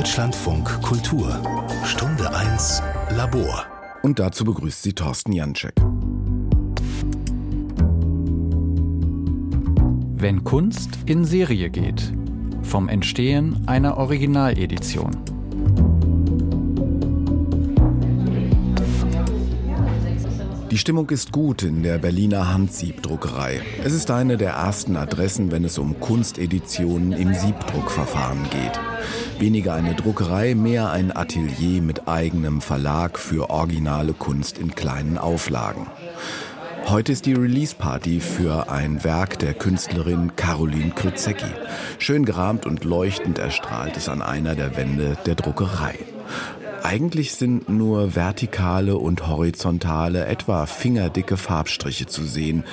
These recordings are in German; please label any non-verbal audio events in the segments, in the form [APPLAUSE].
Deutschlandfunk Kultur Stunde 1 Labor. Und dazu begrüßt sie Thorsten Janczek. Wenn Kunst in Serie geht. Vom Entstehen einer Originaledition. Die Stimmung ist gut in der Berliner Handsiebdruckerei. Es ist eine der ersten Adressen, wenn es um Kunsteditionen im Siebdruckverfahren geht. Weniger eine Druckerei, mehr ein Atelier mit eigenem Verlag für originale Kunst in kleinen Auflagen. Heute ist die Release-Party für ein Werk der Künstlerin Caroline Krützecki. Schön gerahmt und leuchtend erstrahlt es an einer der Wände der Druckerei. Eigentlich sind nur vertikale und horizontale, etwa fingerdicke Farbstriche zu sehen,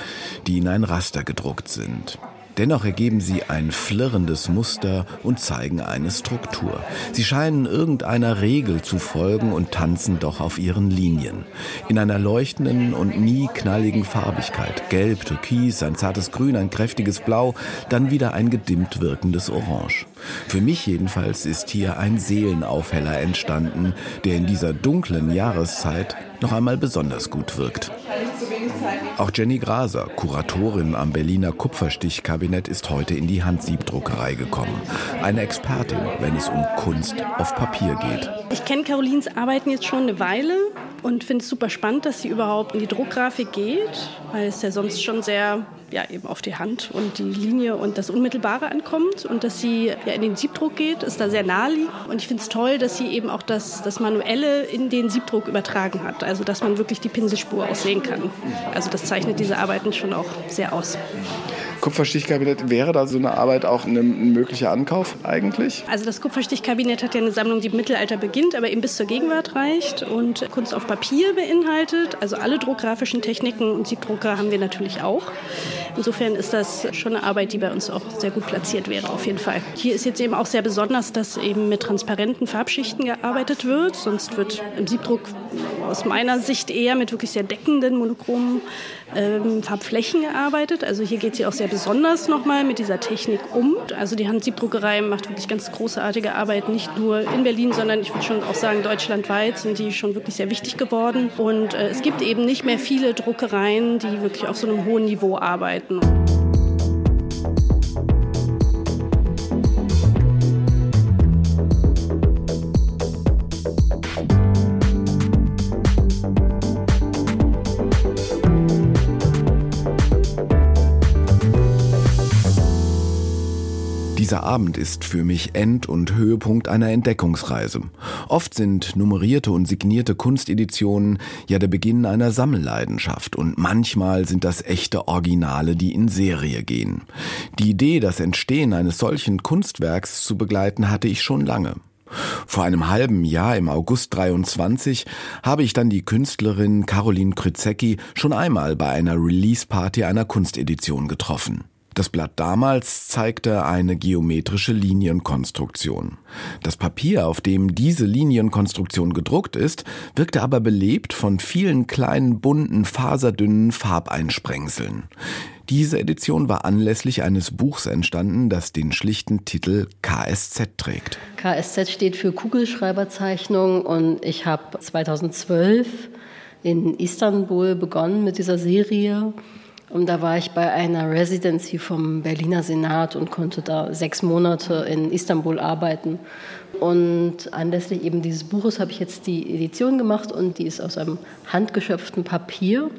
die in ein Raster gedruckt sind. Dennoch ergeben sie ein flirrendes Muster und zeigen eine Struktur. Sie scheinen irgendeiner Regel zu folgen und tanzen doch auf ihren Linien. In einer leuchtenden und nie knalligen Farbigkeit. Gelb, Türkis, ein zartes Grün, ein kräftiges Blau, dann wieder ein gedimmt wirkendes Orange. Für mich jedenfalls ist hier ein Seelenaufheller entstanden, der in dieser dunklen Jahreszeit noch einmal besonders gut wirkt. Auch Jenny Graser, Kuratorin am Berliner Kupferstichkabinett, ist heute in die Handsiebdruckerei gekommen. Eine Expertin, wenn es um Kunst auf Papier geht. Ich kenne Carolins Arbeiten jetzt schon eine Weile und finde es super spannend, dass sie überhaupt in die Druckgrafik geht, weil es ja sonst schon sehr ja, eben auf die Hand und die Linie und das Unmittelbare ankommt und dass sie ja in den Siebdruck geht, ist da sehr naheliegend. Und ich finde es toll, dass sie eben auch das, das Manuelle in den Siebdruck übertragen hat, also dass man wirklich die Pinselspur auch sehen kann. Also das zeichnet diese Arbeiten schon auch sehr aus. Kupferstichkabinett, wäre da so eine Arbeit auch ein, möglicher Ankauf eigentlich? Also das Kupferstichkabinett hat ja eine Sammlung, die im Mittelalter beginnt, aber eben bis zur Gegenwart reicht und Kunst auf Papier beinhaltet. Also alle druckgrafischen Techniken und Siebdrucker haben wir natürlich auch. Insofern ist das schon eine Arbeit, die bei uns auch sehr gut platziert wäre, auf jeden Fall. Hier ist jetzt eben auch sehr besonders, dass eben mit transparenten Farbschichten gearbeitet wird. Sonst wird im Siebdruck aus meiner Sicht eher mit wirklich sehr deckenden, monochromen ähm, Farbflächen gearbeitet. Also hier geht sie auch sehr besonders nochmal mit dieser Technik um. Also die Handsiebdruckerei macht wirklich ganz großartige Arbeit, nicht nur in Berlin, sondern ich würde schon auch sagen, deutschlandweit sind die schon wirklich sehr wichtig geworden. Und äh, es gibt eben nicht mehr viele Druckereien, die wirklich auf so einem hohen Niveau arbeiten. Dieser Abend ist für mich End- und Höhepunkt einer Entdeckungsreise. Oft sind nummerierte und signierte Kunsteditionen ja der Beginn einer Sammelleidenschaft und manchmal sind das echte Originale, die in Serie gehen. Die Idee, das Entstehen eines solchen Kunstwerks zu begleiten, hatte ich schon lange. Vor einem halben Jahr, im August 23, habe ich dann die Künstlerin Caroline Krützecki schon einmal bei einer Release-Party einer Kunstedition getroffen. Das Blatt damals zeigte eine geometrische Linienkonstruktion. Das Papier, auf dem diese Linienkonstruktion gedruckt ist, wirkte aber belebt von vielen kleinen bunten faserdünnen Farbeinsprengseln. Diese Edition war anlässlich eines Buchs entstanden, das den schlichten Titel KSZ trägt. KSZ steht für Kugelschreiberzeichnung und ich habe 2012 in Istanbul begonnen mit dieser Serie und da war ich bei einer Residency vom Berliner Senat und konnte da sechs Monate in Istanbul arbeiten. Und anlässlich eben dieses Buches habe ich jetzt die Edition gemacht und die ist aus einem handgeschöpften Papier,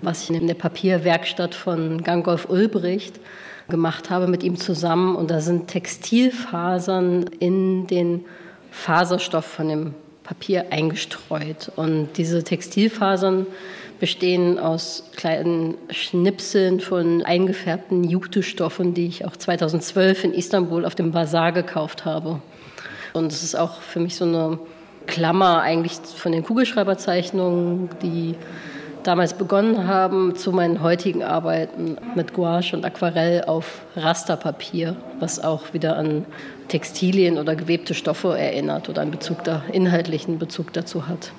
was ich in der Papierwerkstatt von Gangolf Ulbricht gemacht habe mit ihm zusammen. Und da sind Textilfasern in den Faserstoff von dem Papier eingestreut. Und diese Textilfasern bestehen aus kleinen Schnipseln von eingefärbten Jutestoffen, die ich auch 2012 in Istanbul auf dem Bazar gekauft habe. Und es ist auch für mich so eine Klammer eigentlich von den Kugelschreiberzeichnungen, die damals begonnen haben, zu meinen heutigen Arbeiten mit Gouache und Aquarell auf Rasterpapier, was auch wieder an Textilien oder gewebte Stoffe erinnert oder einen Bezug da, inhaltlichen Bezug dazu hat.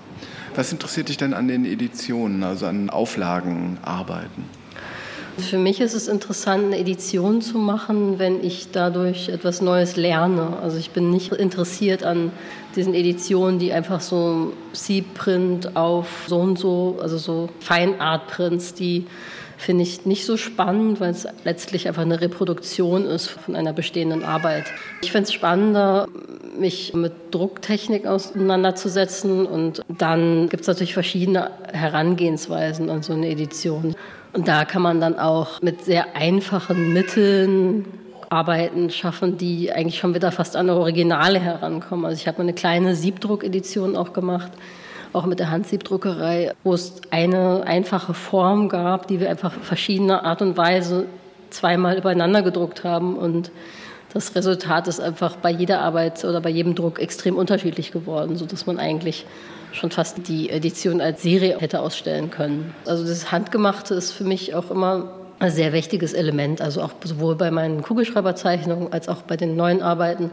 Was interessiert dich denn an den Editionen, also an Auflagenarbeiten? Für mich ist es interessant, eine Edition zu machen, wenn ich dadurch etwas Neues lerne. Also ich bin nicht interessiert an diesen Editionen, die einfach so Siebprint auf so und so, also so Feinartprints, die finde ich nicht so spannend, weil es letztlich einfach eine Reproduktion ist von einer bestehenden Arbeit. Ich finde es spannender, mich mit Drucktechnik auseinanderzusetzen und dann gibt es natürlich verschiedene Herangehensweisen an so eine Edition. Und da kann man dann auch mit sehr einfachen Mitteln Arbeiten schaffen, die eigentlich schon wieder fast an Originale herankommen. Also ich habe eine kleine Siebdruckedition auch gemacht, auch mit der Handsiebdruckerei, wo es eine einfache Form gab, die wir einfach verschiedene Art und Weise zweimal übereinander gedruckt haben und das Resultat ist einfach bei jeder Arbeit oder bei jedem Druck extrem unterschiedlich geworden, sodass man eigentlich schon fast die Edition als Serie hätte ausstellen können. Also das Handgemachte ist für mich auch immer ein sehr wichtiges Element, also auch sowohl bei meinen Kugelschreiberzeichnungen als auch bei den neuen Arbeiten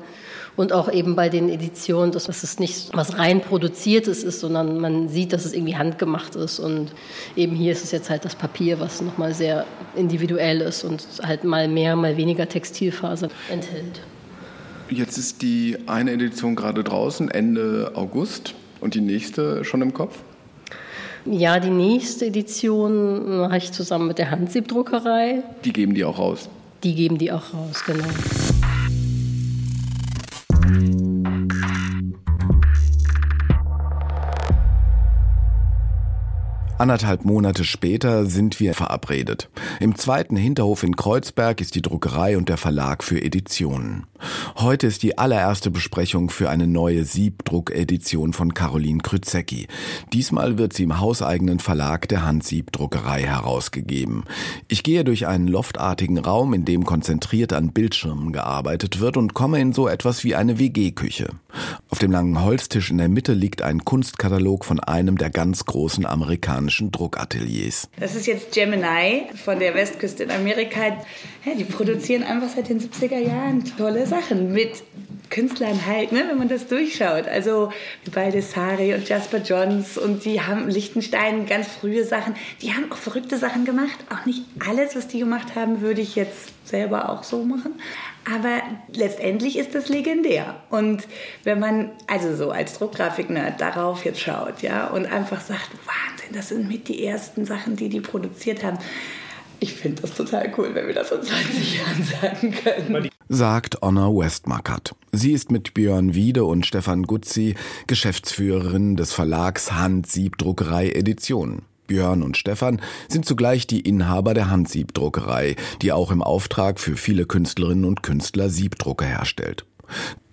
und auch eben bei den Editionen, dass es nicht was rein produziertes ist, sondern man sieht, dass es irgendwie handgemacht ist und eben hier ist es jetzt halt das Papier, was nochmal sehr individuell ist und halt mal mehr, mal weniger Textilfaser enthält. Jetzt ist die eine Edition gerade draußen, Ende August und die nächste schon im Kopf? Ja, die nächste Edition mache ich zusammen mit der Handsiebdruckerei. Die geben die auch raus? Die geben die auch raus, genau. Anderthalb Monate später sind wir verabredet. Im zweiten Hinterhof in Kreuzberg ist die Druckerei und der Verlag für Editionen. Heute ist die allererste Besprechung für eine neue Siebdruckedition von Caroline Krüzecki. Diesmal wird sie im hauseigenen Verlag der Handsiebdruckerei herausgegeben. Ich gehe durch einen loftartigen Raum, in dem konzentriert an Bildschirmen gearbeitet wird und komme in so etwas wie eine WG-Küche. Auf dem langen Holztisch in der Mitte liegt ein Kunstkatalog von einem der ganz großen amerikanischen Druckateliers. Das ist jetzt Gemini von der Westküste in Amerika. Ja, die produzieren einfach seit den 70er Jahren tolle Sachen mit Künstlern halt, ne, wenn man das durchschaut. Also beide Sari und Jasper Johns und die haben Lichtenstein ganz frühe Sachen. Die haben auch verrückte Sachen gemacht. Auch nicht alles, was die gemacht haben, würde ich jetzt selber auch so machen. Aber letztendlich ist das legendär. Und wenn man also so als Druckgrafik-Nerd darauf jetzt schaut, ja, und einfach sagt, Wahnsinn, das sind mit die ersten Sachen, die die produziert haben. Ich finde das total cool, wenn wir das in 20 Jahren sagen können. Sagt Honor Westmackert. Sie ist mit Björn Wiede und Stefan Gutzi Geschäftsführerin des Verlags Hand Siebdruckerei Editionen. Björn und Stefan sind zugleich die Inhaber der Handsiebdruckerei, die auch im Auftrag für viele Künstlerinnen und Künstler Siebdrucke herstellt.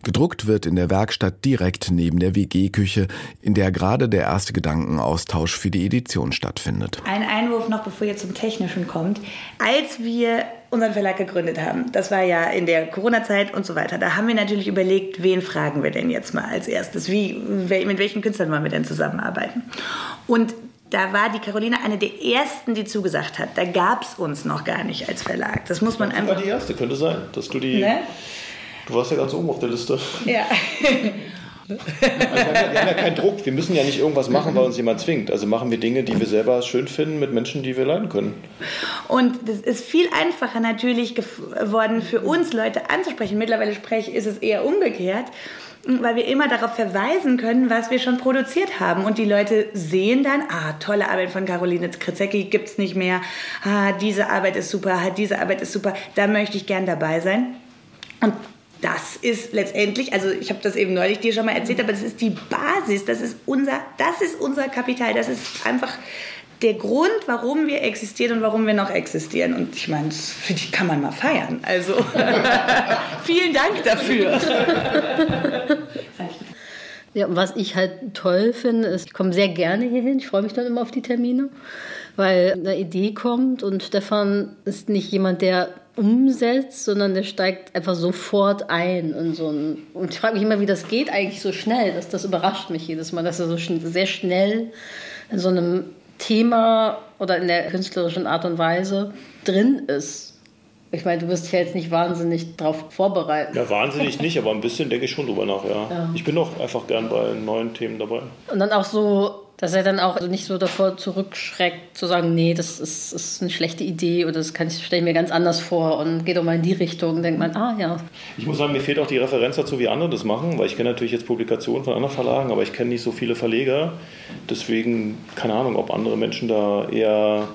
Gedruckt wird in der Werkstatt direkt neben der WG-Küche, in der gerade der erste Gedankenaustausch für die Edition stattfindet. Ein Einwurf noch, bevor ihr zum Technischen kommt. Als wir unseren Verlag gegründet haben, das war ja in der Corona-Zeit und so weiter, da haben wir natürlich überlegt, wen fragen wir denn jetzt mal als erstes? Wie, mit welchen Künstlern wollen wir denn zusammenarbeiten? Und da war die Caroline eine der ersten, die zugesagt hat. Da gab es uns noch gar nicht als Verlag. Das muss man ja, einfach. war die erste, könnte sein, dass du die. Ne? Du warst ja ganz oben auf der Liste. Ja. [LAUGHS] Also wir, haben ja, wir haben ja keinen Druck. Wir müssen ja nicht irgendwas machen, weil uns jemand zwingt. Also machen wir Dinge, die wir selber schön finden, mit Menschen, die wir leiden können. Und das ist viel einfacher natürlich geworden für uns, Leute anzusprechen. Mittlerweile spreche, ist es eher umgekehrt weil wir immer darauf verweisen können, was wir schon produziert haben. Und die Leute sehen dann, ah, tolle Arbeit von Caroline Krizecki gibt es nicht mehr. Ah, diese Arbeit ist super, ah, diese Arbeit ist super, da möchte ich gern dabei sein. Und das ist letztendlich, also ich habe das eben neulich dir schon mal erzählt, aber das ist die Basis, das ist unser, das ist unser Kapital, das ist einfach der Grund, warum wir existieren und warum wir noch existieren. Und ich meine, das ich, kann man mal feiern. Also [LAUGHS] vielen Dank dafür. Ja, was ich halt toll finde, ist, ich komme sehr gerne hierhin. Ich freue mich dann immer auf die Termine, weil eine Idee kommt und Stefan ist nicht jemand, der umsetzt, sondern der steigt einfach sofort ein in so ein, und ich frage mich immer, wie das geht eigentlich so schnell. Das, das überrascht mich jedes Mal, dass er so schn sehr schnell in so einem Thema oder in der künstlerischen Art und Weise drin ist. Ich meine, du wirst ja jetzt nicht wahnsinnig darauf vorbereitet. Ja, wahnsinnig nicht, aber ein bisschen denke ich schon drüber nach, ja. Ja. Ich bin auch einfach gern bei neuen Themen dabei. Und dann auch so, dass er dann auch also nicht so davor zurückschreckt, zu sagen, nee, das ist, ist eine schlechte Idee oder das kann ich, stelle ich mir ganz anders vor und geht doch mal in die Richtung. Denkt man, ah ja. Ich muss sagen, mir fehlt auch die Referenz dazu, wie andere das machen, weil ich kenne natürlich jetzt Publikationen von anderen Verlagen, aber ich kenne nicht so viele Verleger. Deswegen, keine Ahnung, ob andere Menschen da eher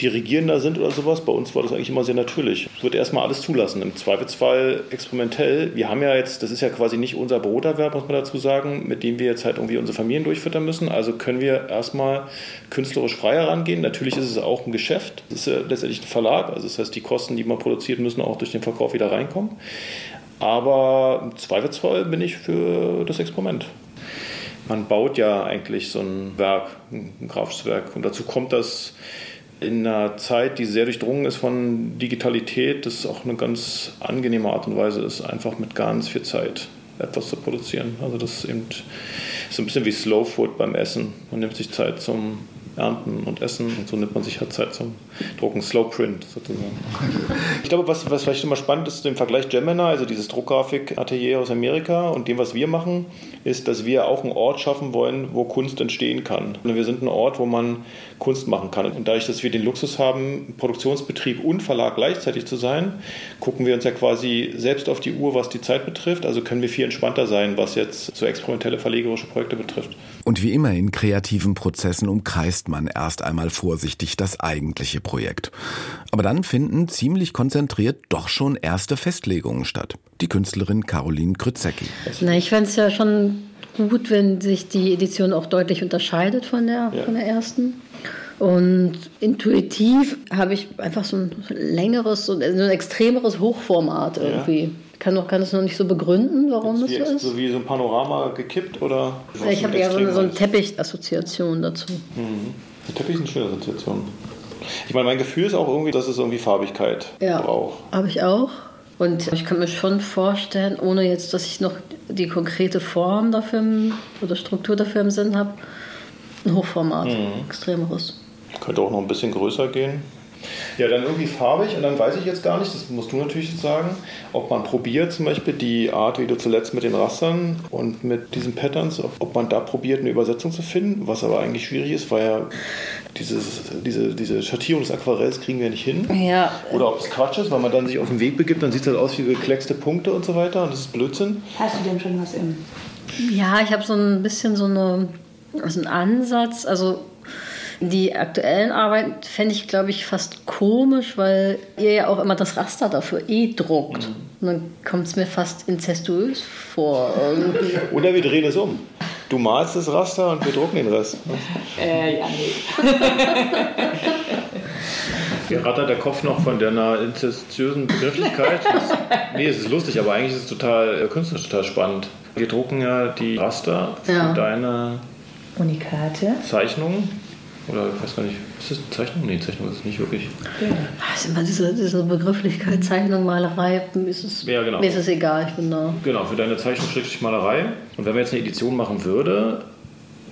dirigierender sind oder sowas. Bei uns war das eigentlich immer sehr natürlich. Es wird erstmal alles zulassen. Im Zweifelsfall experimentell. Wir haben ja jetzt, das ist ja quasi nicht unser Broterwerb, muss man dazu sagen, mit dem wir jetzt halt irgendwie unsere Familien durchfüttern müssen. Also können wir erstmal künstlerisch frei herangehen. Natürlich ist es auch ein Geschäft. Es ist ja letztendlich ein Verlag. Also das heißt, die Kosten, die man produziert, müssen auch durch den Verkauf wieder reinkommen. Aber im Zweifelsfall bin ich für das Experiment. Man baut ja eigentlich so ein Werk, ein grafisches. Und dazu kommt das in einer Zeit, die sehr durchdrungen ist von Digitalität, das auch eine ganz angenehme Art und Weise ist, einfach mit ganz viel Zeit etwas zu produzieren. Also das ist eben so ein bisschen wie Slow Food beim Essen. Man nimmt sich Zeit zum Ernten und Essen und so nimmt man sich halt Zeit zum Drucken, Slow Print sozusagen. Ich glaube, was, was vielleicht immer spannend ist, im Vergleich Gemini, also dieses Druckgrafik-Atelier aus Amerika und dem, was wir machen, ist, dass wir auch einen Ort schaffen wollen, wo Kunst entstehen kann. Und wir sind ein Ort, wo man Kunst machen kann. Und dadurch, dass wir den Luxus haben, Produktionsbetrieb und Verlag gleichzeitig zu sein, gucken wir uns ja quasi selbst auf die Uhr, was die Zeit betrifft. Also können wir viel entspannter sein, was jetzt so experimentelle verlegerische Projekte betrifft. Und wie immer in kreativen Prozessen umkreist man erst einmal vorsichtig das eigentliche Projekt. Aber dann finden ziemlich konzentriert doch schon erste Festlegungen statt. Die Künstlerin Caroline Krützecki. Na, ich fände es ja schon gut, wenn sich die Edition auch deutlich unterscheidet von der, Ja. von der ersten. Und intuitiv habe ich einfach so ein längeres, so ein extremeres Hochformat irgendwie. Kann, noch, kann es noch nicht so begründen, warum das so ist. so wie so ein Panorama gekippt oder? Ich habe eher so eine, so eine Teppich-Assoziation dazu. Der Teppich ist eine schöne Assoziation. Ich meine, mein Gefühl ist auch irgendwie, dass es irgendwie Farbigkeit Ja, braucht. habe ich auch. Und ich kann mir schon vorstellen, ohne jetzt, dass ich noch die konkrete Form dafür im, oder Struktur dafür im Sinn habe, ein Hochformat, extremeres. Könnte auch noch ein bisschen größer gehen. Ja, dann irgendwie farbig und dann weiß ich jetzt gar nicht, das musst du natürlich jetzt sagen, ob man probiert zum Beispiel die Art, wie du zuletzt mit den Rastern und mit diesen Patterns, ob, man da probiert, eine Übersetzung zu finden, was aber eigentlich schwierig ist, weil ja dieses, diese, diese Schattierung des Aquarells kriegen wir nicht hin. Ja, Oder ob es Quatsch ist, weil man dann sich auf den Weg begibt, dann sieht es halt aus wie gekleckste Punkte und so weiter und das ist Blödsinn. Hast du denn schon was im? ja ich habe so ein bisschen so eine, also einen Ansatz. Also die aktuellen Arbeiten fände ich, glaube ich, fast komisch, weil ihr ja auch immer das Raster dafür eh druckt. Und dann kommt es mir fast inzestuös vor. Irgendwie. [LAUGHS] Oder wir drehen es um. Du malst das Raster und wir drucken den Rest. Äh, ja, nee. [LAUGHS] Mir rattert der Kopf noch von deiner inzestiösen Begrifflichkeit. Das, nee, es ist lustig, aber eigentlich ist es total äh, künstlerisch total spannend. Wir drucken ja die Raster für Ja. deine Unikate. Zeichnung. Oder ich weiß gar nicht, ist das eine Zeichnung? Nee, Zeichnung ist es nicht wirklich. Ah, ist immer diese, diese Begrifflichkeit, Zeichnung, Malerei, mir ist es, Ja, genau. mir ist es egal, ich bin da. Genau, für deine Zeichnung schrägstrich Malerei. Und wenn man jetzt eine Edition machen würde,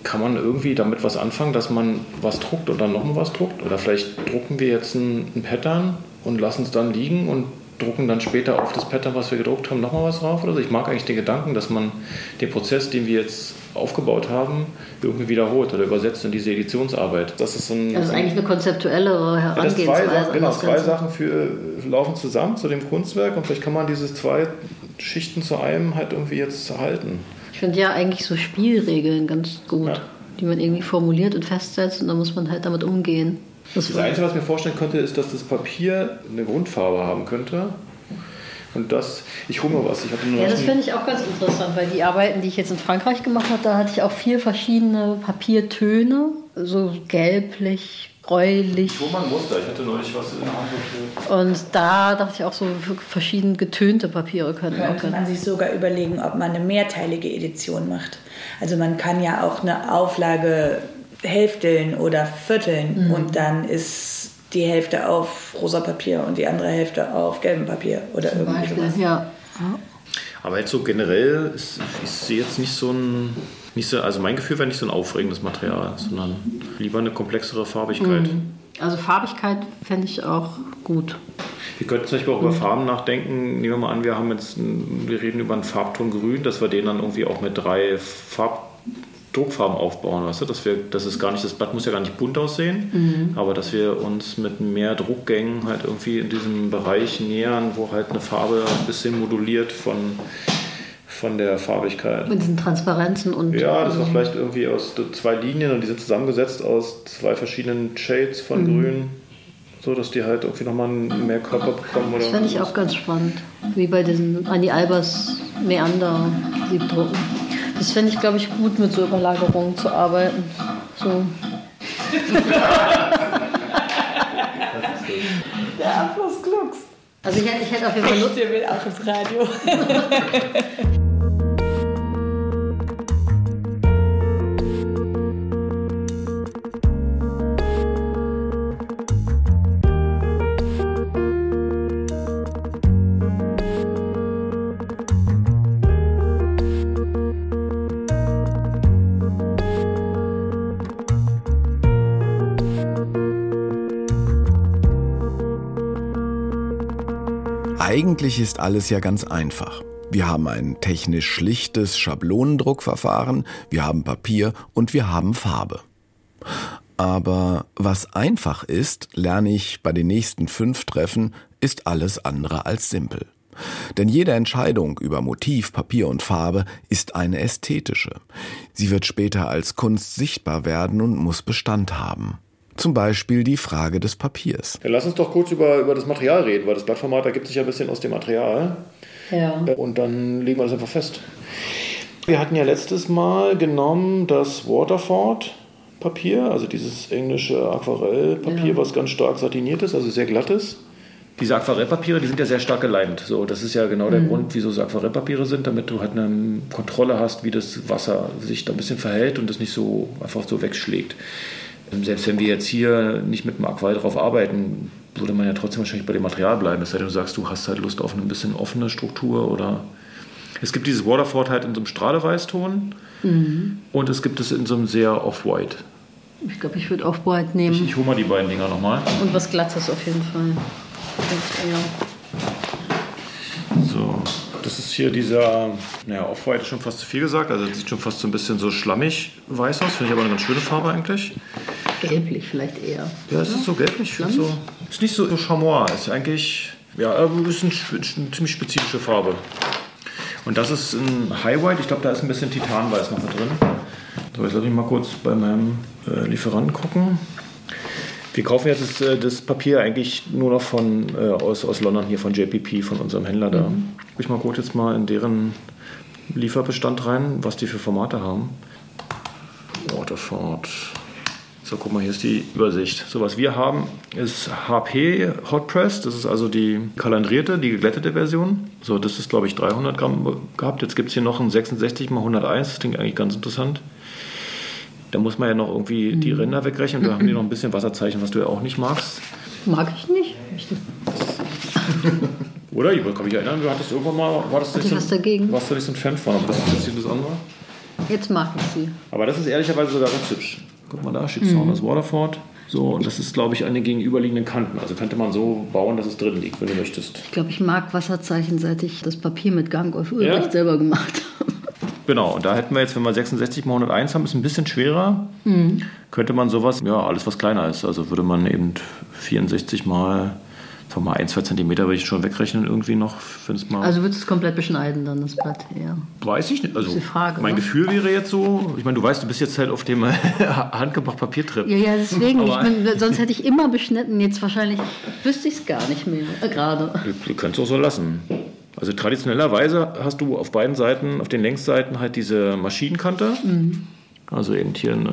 kann man irgendwie damit was anfangen, dass man was druckt und dann nochmal was druckt? Oder vielleicht drucken wir jetzt ein, ein Pattern und lassen es dann liegen und drucken dann später auf das Pattern, was wir gedruckt haben, nochmal was drauf oder so. Ich mag eigentlich den Gedanken, dass man den Prozess, den wir jetzt aufgebaut haben, irgendwie wiederholt oder übersetzt in diese Editionsarbeit. Das ist so ein, Das ist eigentlich eine konzeptuellere ja, das zwei, Herangehensweise. Sachen, genau, zwei. Sachen für, laufen zusammen zu dem Kunstwerk und vielleicht kann man diese zwei Schichten zu einem halt irgendwie jetzt halten. Ich finde ja eigentlich so Spielregeln ganz gut, Ja. die man irgendwie formuliert und festsetzt und dann muss man halt damit umgehen. Das Das Einzige, was ich mir vorstellen könnte, ist, dass das Papier eine Grundfarbe haben könnte. Und das, ich hole mal was. Ich hatte nur ja, das finde ich auch ganz interessant, weil die Arbeiten, die ich jetzt in Frankreich gemacht habe, da hatte ich auch vier verschiedene Papiertöne, so gelblich, gräulich. Ich hole mal ein Muster. Ich hatte neulich was in der Hand. Und da dachte ich auch so, verschieden getönte Papiere könnten auch Könnte man sich sogar überlegen, ob man eine mehrteilige Edition macht. Also man kann ja auch eine Auflage hälfteln oder vierteln und dann ist die Hälfte auf rosa Papier und die andere Hälfte auf gelbem Papier oder zum irgendwie Beispiel. sowas. Ja. Aber jetzt so generell, ist, ich sehe jetzt nicht so ein, nicht so, also mein Gefühl wäre nicht so ein aufregendes Material, sondern lieber eine komplexere Farbigkeit. Also Farbigkeit fände ich auch gut. Wir könnten zum Beispiel auch über Farben nachdenken. Nehmen wir mal an, wir haben jetzt, ein, wir reden über einen Farbton Grün, dass wir den dann irgendwie auch mit drei Farb Druckfarben aufbauen, weißt du, dass wir, das ist gar nicht, das Blatt muss ja gar nicht bunt aussehen, mhm. aber dass wir uns mit mehr Druckgängen halt irgendwie in diesem Bereich nähern, wo halt eine Farbe ein bisschen moduliert von, von der Farbigkeit. Mit diesen Transparenzen und. Ja, das war vielleicht irgendwie aus zwei Linien und die sind zusammengesetzt aus zwei verschiedenen Shades von mhm. Grün so dass die halt irgendwie nochmal mehr Körper bekommen. Oder das fände ich auch ganz spannend, wie bei diesen Annie Albers Meander Siebdrucken. Das fände ich, glaube ich, gut, mit so Überlagerungen zu arbeiten. So. Der Abfluss Glücks. Also ich hätte, ich hätte auf jeden Fall Lust. Der will auch ins Radio. Eigentlich ist alles ja ganz einfach. Wir haben ein technisch schlichtes Schablonendruckverfahren, wir haben Papier und wir haben Farbe. Aber was einfach ist, lerne ich bei den nächsten fünf Treffen, ist alles andere als simpel. Denn jede Entscheidung über Motiv, Papier und Farbe ist eine ästhetische. Sie wird später als Kunst sichtbar werden und muss Bestand haben. Zum Beispiel die Frage des Papiers. Ja, lass uns doch kurz über, über das Material reden, weil das Blattformat ergibt sich ja ein bisschen aus dem Material. Ja. Und dann legen wir das einfach fest. Wir hatten ja letztes Mal genommen das Waterford Papier, also dieses englische Aquarellpapier, ja. was ganz stark satiniert ist, also sehr glatt ist. Diese Aquarellpapiere, die sind ja sehr stark geleimt. So, das ist ja genau der mhm. Grund, wieso es Aquarellpapiere sind, damit du halt eine Kontrolle hast, wie das Wasser sich da ein bisschen verhält und das nicht so einfach so wegschlägt. Selbst wenn wir jetzt hier nicht mit dem Aquarell drauf arbeiten, würde man ja trotzdem wahrscheinlich bei dem Material bleiben. Es sei denn, du sagst, du hast halt Lust auf eine bisschen offene Struktur oder. Es gibt dieses Waterford halt in so einem Strahleweißton mhm. und es gibt es in so einem sehr Off-White. Ich glaube, ich würde Off-White nehmen. Ich, ich hole mal die beiden Dinger nochmal. Und was Glattes auf jeden Fall. So, das ist hier dieser, naja, Off-White ist schon fast zu viel gesagt, also das sieht schon fast so ein bisschen so schlammig weiß aus, finde ich aber eine ganz schöne Farbe eigentlich. Gelblich vielleicht eher. Ja, es ist so gelblich. So, ist nicht so, so Chamois. Ist eigentlich, ja, ist eine, eine ziemlich spezifische Farbe. Und das ist ein High White. Ich glaube, da ist ein bisschen Titanweiß noch mit drin. So, jetzt lasse ich mal kurz bei meinem äh, Lieferanten gucken. Wir kaufen jetzt das, äh, das, Papier eigentlich nur noch von, äh, aus, aus London hier von JPP, von unserem Händler da. Mhm. Ich mal kurz jetzt mal in deren Lieferbestand rein, was die für Formate haben. Waterford. So, guck mal, hier ist die Übersicht. So, was wir haben, ist HP Hot Press. Das ist also die kalendrierte, die geglättete Version. So, das ist, glaube ich, 300 Gramm gehabt. Jetzt gibt es hier noch ein 66 x 101. Das klingt eigentlich ganz interessant. Da muss man ja noch irgendwie die mhm. Ränder wegrechnen. Da haben die noch ein bisschen Wasserzeichen, was du ja auch nicht magst. Mag ich nicht. Oder? Ich kann mich erinnern, du hattest irgendwann mal. War das nicht was dagegen? Warst du nicht so ein Fan von? Aber das ist das andere. Jetzt mag ich sie. Aber das ist ehrlicherweise sogar ganz hübsch. Guck mal da, steht mhm. Saunders Waterford. So, und das ist, glaube ich, an den gegenüberliegenden Kanten. Also könnte man so bauen, dass es drin liegt, wenn du möchtest. Ich glaube, ich mag Wasserzeichen, seit ich das Papier mit Gang auf Ulbricht ja? selber gemacht habe. Genau, und da hätten wir jetzt, wenn wir 66 mal 101 haben, ist ein bisschen schwerer. Mhm. Könnte man sowas, ja, alles was kleiner ist. Also würde man eben 64 mal Sag mal, ein, zwei Zentimeter würde ich schon wegrechnen irgendwie noch. Mal also würdest du es komplett beschneiden dann, das Blatt? Ja. Weiß ich nicht. Also, die Frage, mein oder? Gefühl wäre jetzt so, ich meine, du weißt, du bist jetzt halt auf dem [LAUGHS] handgebracht Papiertrip. Ja, ja, deswegen. ich mein, sonst hätte ich immer beschnitten, jetzt wahrscheinlich wüsste ich es gar nicht mehr, äh, gerade. Du, du könntest auch so lassen. Also traditionellerweise hast du auf beiden Seiten, auf den Längsseiten halt diese Maschinenkante. Mhm. Also eben hier ein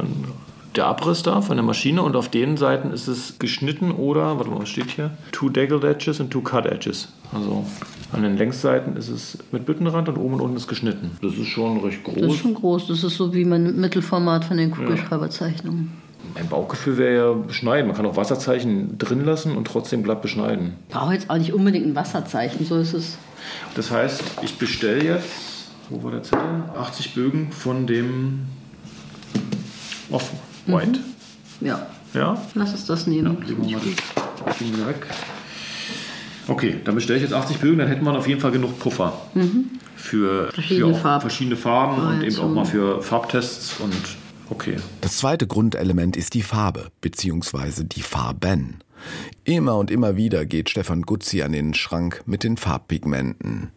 der Abriss da von der Maschine und auf den Seiten ist es geschnitten oder, warte mal, was steht hier? Two Daggled Edges und Two Cut Edges. Also an den Längsseiten ist es mit Büttenrand und oben und unten ist geschnitten. Das ist schon recht groß. Das ist schon groß. Das ist so wie mein Mittelformat von den Kugelschreiberzeichnungen. Mein Bauchgefühl wäre ja beschneiden. Man kann auch Wasserzeichen drin lassen und trotzdem glatt beschneiden. Ich brauche jetzt auch nicht unbedingt ein Wasserzeichen, so ist es. Das heißt, ich bestelle jetzt, wo war der Zettel? 80 Bögen von dem offen. White. Mhm. Ja. Ja? Lass uns das nehmen. Ja, legen wir mal das Ding weg. Okay, dann bestelle ich jetzt 80 Bögen, dann hätten wir auf jeden Fall genug Puffer Mhm. für Verschiedene für Farben. verschiedene Farben und eben auch mal für Farbtests und okay. Das zweite Grundelement ist die Farbe bzw. die Farben. Immer und immer wieder geht Stefan Gutzi an den Schrank mit den Farbpigmenten.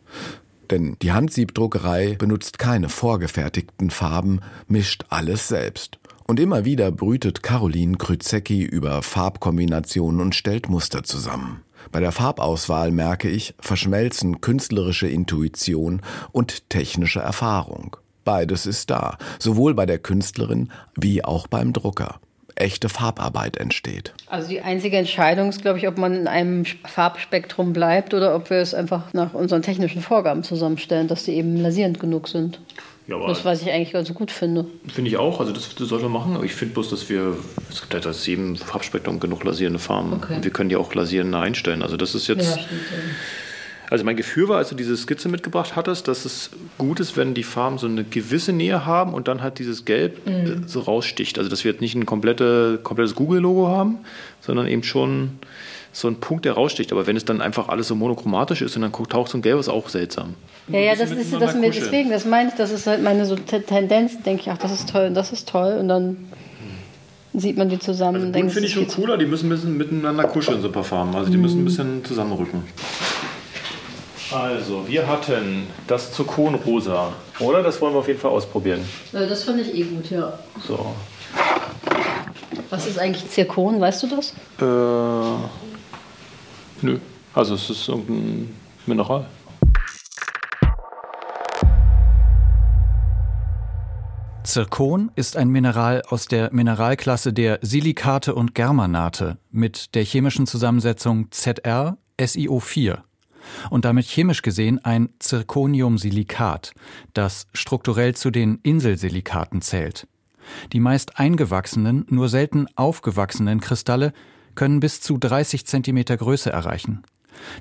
Denn die Handsiebdruckerei benutzt keine vorgefertigten Farben, mischt alles selbst. Und immer wieder brütet Caroline Krüzecki über Farbkombinationen und stellt Muster zusammen. Bei der Farbauswahl merke ich, verschmelzen künstlerische Intuition und technische Erfahrung. Beides ist da, sowohl bei der Künstlerin wie auch beim Drucker. Echte Farbarbeit entsteht. Also die einzige Entscheidung ist, glaube ich, ob man in einem Farbspektrum bleibt oder ob wir es einfach nach unseren technischen Vorgaben zusammenstellen, dass die eben lasierend genug sind. Ja, aber Das, was ich eigentlich ganz gut finde. Finde ich auch, also das, das sollte man machen, aber ich finde bloß, dass wir, es gibt halt das jedem Farbspektrum genug lasierende Farben Okay. und wir können die auch lasierende einstellen. Also das ist jetzt, also mein Gefühl war, als du diese Skizze mitgebracht hattest, dass es gut ist, wenn die Farben so eine gewisse Nähe haben und dann halt dieses Gelb Mhm. äh, so raussticht. Also dass wir jetzt nicht ein komplette, komplettes Google-Logo haben, sondern eben schon so ein Punkt, der raussticht. Aber wenn es dann einfach alles so monochromatisch ist und dann taucht so ein Gelb, ist auch seltsam. Ja, ja, das ist das mir deswegen, das meine ich, das ist halt meine so Te- Tendenz, denke ich, ach, das ist toll und das ist toll und dann sieht man die zusammen Also finde ich schon cooler, die müssen ein bisschen miteinander kuscheln, so ein paar Farben. Also die müssen ein bisschen zusammenrücken. Also, wir hatten das Zirkonrosa. Oder? Das wollen wir auf jeden Fall ausprobieren. Ja, das fand ich eh gut, ja. So. Was ist eigentlich Zirkon, weißt du das? Äh, nö. Also es ist irgendein Mineral. Zirkon ist ein Mineral aus der Mineralklasse der Silikate und Germanate mit der chemischen Zusammensetzung ZR SiO4 und damit chemisch gesehen ein Zirconiumsilikat, das strukturell zu den Inselsilikaten zählt. Die meist eingewachsenen, nur selten aufgewachsenen Kristalle können bis zu 30 Zentimeter Größe erreichen.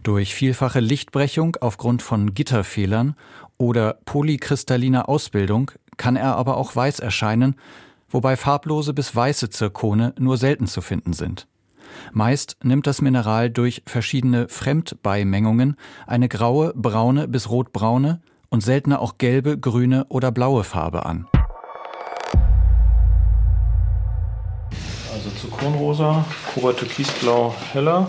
Durch vielfache Lichtbrechung aufgrund von Gitterfehlern oder polykristalliner Ausbildung kann er aber auch weiß erscheinen, wobei farblose bis weiße Zirkone nur selten zu finden sind. Meist nimmt das Mineral durch verschiedene Fremdbeimengungen eine graue, braune bis rotbraune und seltener auch gelbe, grüne oder blaue Farbe an. Also Zirkonrosa, Cobalt Türkisblau heller,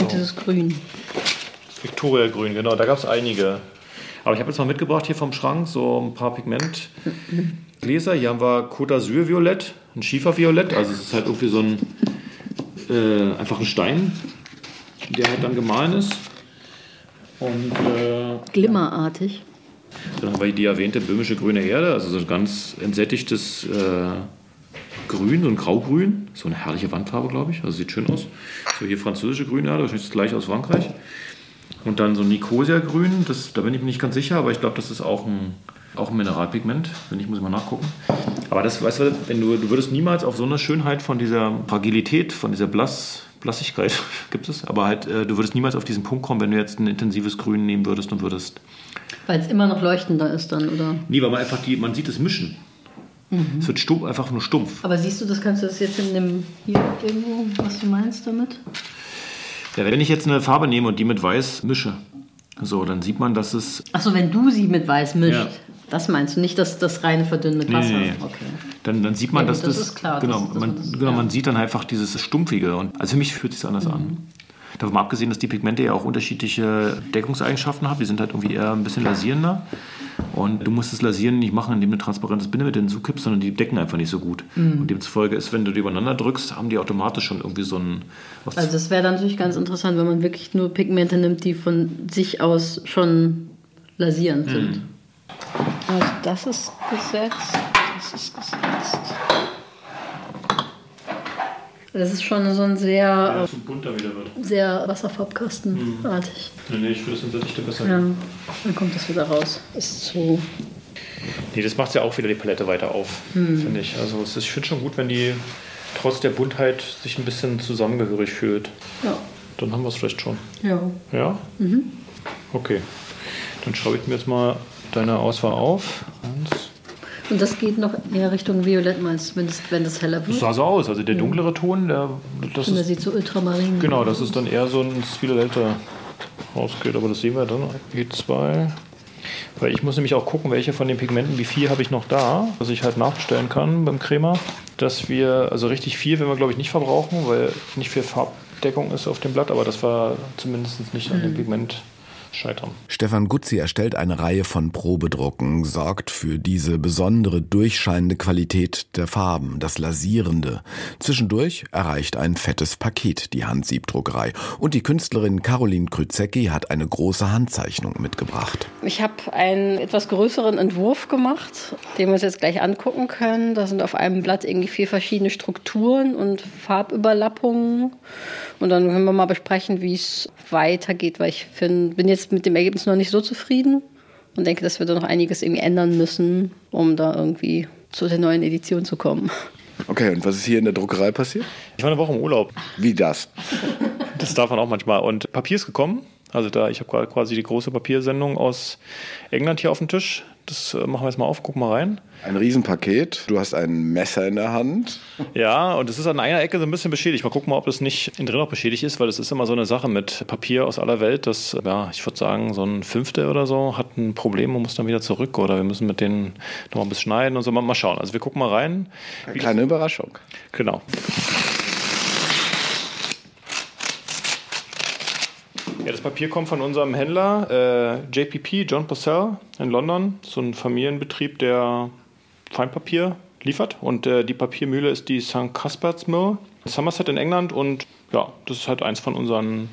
Und dieses Grün. Victoria Grün, genau, da gab es einige. Aber ich habe jetzt mal mitgebracht hier vom Schrank so ein paar Pigmentgläser. Hier haben wir Côte d'Azur Violett, ein Schieferviolett. Also es ist halt irgendwie so ein äh, einfach ein Stein, der halt dann gemahlen ist. Und äh, Glimmerartig. dann haben wir die erwähnte böhmische grüne Erde, also so ein ganz entsättigtes äh, Grün, so ein Graugrün. So eine herrliche Wandfarbe, glaube ich. Also sieht schön aus. So hier französische Grünerde, wahrscheinlich das gleiche aus Frankreich. Und dann so ein Nicosia-Grün, da bin ich mir nicht ganz sicher, aber ich glaube, das ist auch ein, auch ein Mineralpigment. Wenn nicht, muss ich mal nachgucken. Aber das, weißt du, wenn du, du würdest niemals auf so eine Schönheit von dieser Fragilität, von dieser Blass, Blassigkeit, [LAUGHS] gibt es, aber halt, äh, du würdest niemals auf diesen Punkt kommen, wenn du jetzt ein intensives Grün nehmen würdest und würdest Weil es immer noch leuchtender ist dann, oder? Nee, weil man einfach die, man sieht es mischen. Es wird stumpf, einfach nur stumpf. Aber siehst du das, kannst du das jetzt in dem, hier irgendwo, was du meinst damit? Ja, wenn ich jetzt eine Farbe nehme und die mit weiß mische, so, dann sieht man, dass es. Achso, wenn du sie mit weiß mischt. Ja. Das meinst du, nicht das, das reine Verdünnen mit Nee, Wasser? nee, nee. Okay. Dann, dann sieht man, Ja, dass das das. ist klar, genau, dass man, das- genau, ja. man sieht dann einfach dieses Stumpfige. Und, also für mich fühlt es sich anders Mhm. an. Davon mal abgesehen, dass die Pigmente ja auch unterschiedliche Deckungseigenschaften haben. Die sind halt irgendwie eher ein bisschen lasierender. Und du musst das Lasieren nicht machen, indem du transparentes Bindemittel hinzukippst, sondern die decken einfach nicht so gut. Mhm. Und demzufolge ist, wenn du die übereinander drückst, haben die automatisch schon irgendwie so ein. Also das wäre dann natürlich ganz interessant, wenn man wirklich nur Pigmente nimmt, die von sich aus schon lasierend Mhm. sind. Also das ist gesetzt, das ist gesetzt. Das ist schon so ein sehr, zu bunter wieder wird. sehr Wasserfarbkastenartig. Nee, nee, ich finde das Sättigte besser. Ja, dann kommt das wieder raus. Ist so. Nee, das macht ja auch wieder die Palette weiter auf, finde ich. Also es ist, ich finde schon gut, wenn die trotz der Buntheit sich ein bisschen zusammengehörig fühlt. Ja. Dann haben wir es vielleicht schon. ja. Ja? Okay. Dann schreibe ich mir jetzt mal deine Auswahl auf. Eins. Und das geht noch eher Richtung Violett, meinst du, wenn das, wenn das heller wird? Das sah so aus. Also der dunklere Ton, der, das Und der ist, sieht so ultramarin genau, das ist dann eher so ein Violetter rausgeht. Aber das sehen wir dann. G2. Weil ich muss nämlich auch gucken, welche von den Pigmenten, wie viel habe ich noch da, was ich halt nachstellen kann beim Crema. Dass wir, also richtig viel, wenn wir glaube ich nicht verbrauchen, weil nicht viel Farbdeckung ist auf dem Blatt, aber das war zumindest nicht an dem Pigment scheitern. Stefan Gutzi erstellt eine Reihe von Probedrucken, sorgt für diese besondere durchscheinende Qualität der Farben, das Lasierende. Zwischendurch erreicht ein fettes Paket die Handsiebdruckerei. Und die Künstlerin Caroline Krüzecki hat eine große Handzeichnung mitgebracht. Ich habe einen etwas größeren Entwurf gemacht, den wir uns jetzt gleich angucken können. Da sind auf einem Blatt irgendwie vier verschiedene Strukturen und Farbüberlappungen. Und dann können wir mal besprechen, wie es weitergeht, weil ich find, bin jetzt mit dem Ergebnis noch nicht so zufrieden und denke, dass wir da noch einiges irgendwie ändern müssen, um da irgendwie zu der neuen Edition zu kommen. Okay, und was ist hier in der Druckerei passiert? Ich war eine Woche im Urlaub. Wie das? Das darf man auch manchmal. Und Papier ist gekommen. Also da, ich habe gerade quasi die große Papiersendung aus England hier auf dem Tisch. Das äh, machen wir jetzt mal auf, gucken mal rein. Ein Riesenpaket. Du hast ein Messer in der Hand. Ja, und es ist an einer Ecke so ein bisschen beschädigt. Mal gucken mal, ob das nicht innen drin auch beschädigt ist, weil es ist immer so eine Sache mit Papier aus aller Welt. Das, ja, ich würde sagen, so ein Fünftel oder so hat ein Problem und muss dann wieder zurück oder wir müssen mit denen nochmal ein bisschen schneiden und so. Mal, mal schauen. Also wir gucken mal rein. Eine kleine Überraschung. Genau. Ja, das Papier kommt von unserem Händler äh, JPP, John Purcell in London. So ein Familienbetrieb, der Feinpapier liefert. Und äh, die Papiermühle ist die St. Cuthbert's Mill, Somerset in England. Und ja, das ist halt eins von unseren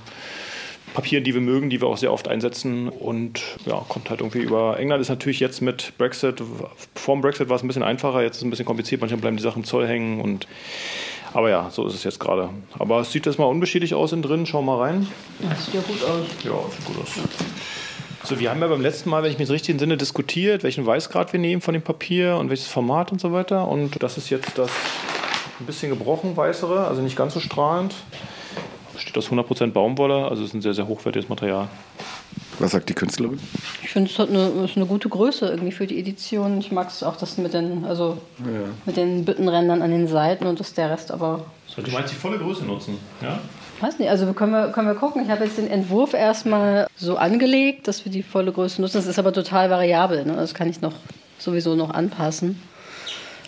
Papieren, die wir mögen, die wir auch sehr oft einsetzen. Und ja, kommt halt irgendwie über England. Ist natürlich jetzt mit Brexit, vor dem Brexit war es ein bisschen einfacher, jetzt ist es ein bisschen kompliziert. Manchmal bleiben die Sachen im Zoll hängen. Und, aber ja, so ist es jetzt gerade. Aber es sieht erstmal unbeschädigt aus innen drin. Schau mal rein. Das sieht ja gut aus. Ja, sieht gut aus. So, wir haben ja beim letzten Mal, wenn ich mich richtig entsinne, diskutiert, welchen Weißgrad wir nehmen von dem Papier und welches Format und so weiter. Und das ist jetzt das ein bisschen gebrochen weißere, also nicht ganz so strahlend. Besteht aus 100% Baumwolle, also ist ein sehr, sehr hochwertiges Material. Was sagt die Künstlerin? Ich finde, es hat eine, ist eine gute Größe irgendwie für die Edition. Ich mag es auch, das mit den, also mit den Büttenrändern an den Seiten und dass der Rest aber. Du meinst die volle Größe nutzen, ja? Weiß nicht, also können wir, können wir gucken. Ich habe jetzt den Entwurf erstmal so angelegt, dass wir die volle Größe nutzen. Das ist aber total variabel. Ne? Das kann ich noch sowieso noch anpassen.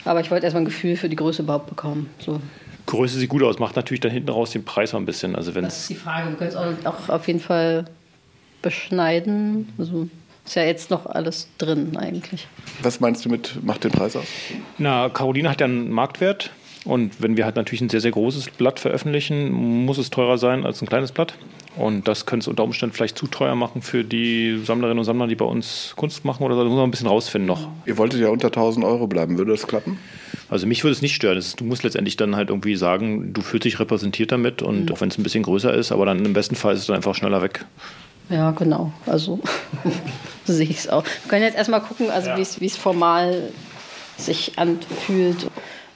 Aber ich wollte erstmal ein Gefühl für die Größe überhaupt bekommen. So. Größe sieht gut aus, macht natürlich dann hinten raus den Preis auch ein bisschen. Also wenn Das ist die Frage. Wir können es auch, auch auf jeden Fall beschneiden. Also ist ja jetzt noch alles drin eigentlich. Was meinst du mit macht den Preis aus? Na, Caroline hat ja einen Marktwert. Und wenn wir halt natürlich ein sehr, sehr großes Blatt veröffentlichen, muss es teurer sein als ein kleines Blatt. Und das könnte es unter Umständen vielleicht zu teuer machen für die Sammlerinnen und Sammler, die bei uns Kunst machen oder so. Da muss man ein bisschen rausfinden noch. Ihr wolltet ja unter 1000 Euro bleiben. Würde das klappen? Also mich würde es nicht stören. Ist, du musst letztendlich dann halt irgendwie sagen, du fühlst dich repräsentiert damit und auch wenn es ein bisschen größer ist, aber dann im besten Fall ist es dann einfach schneller weg. Ja, genau. Also [LAUGHS] so sehe ich es auch. Wir können jetzt erstmal gucken, also Ja. wie es- wie es formal sich anfühlt.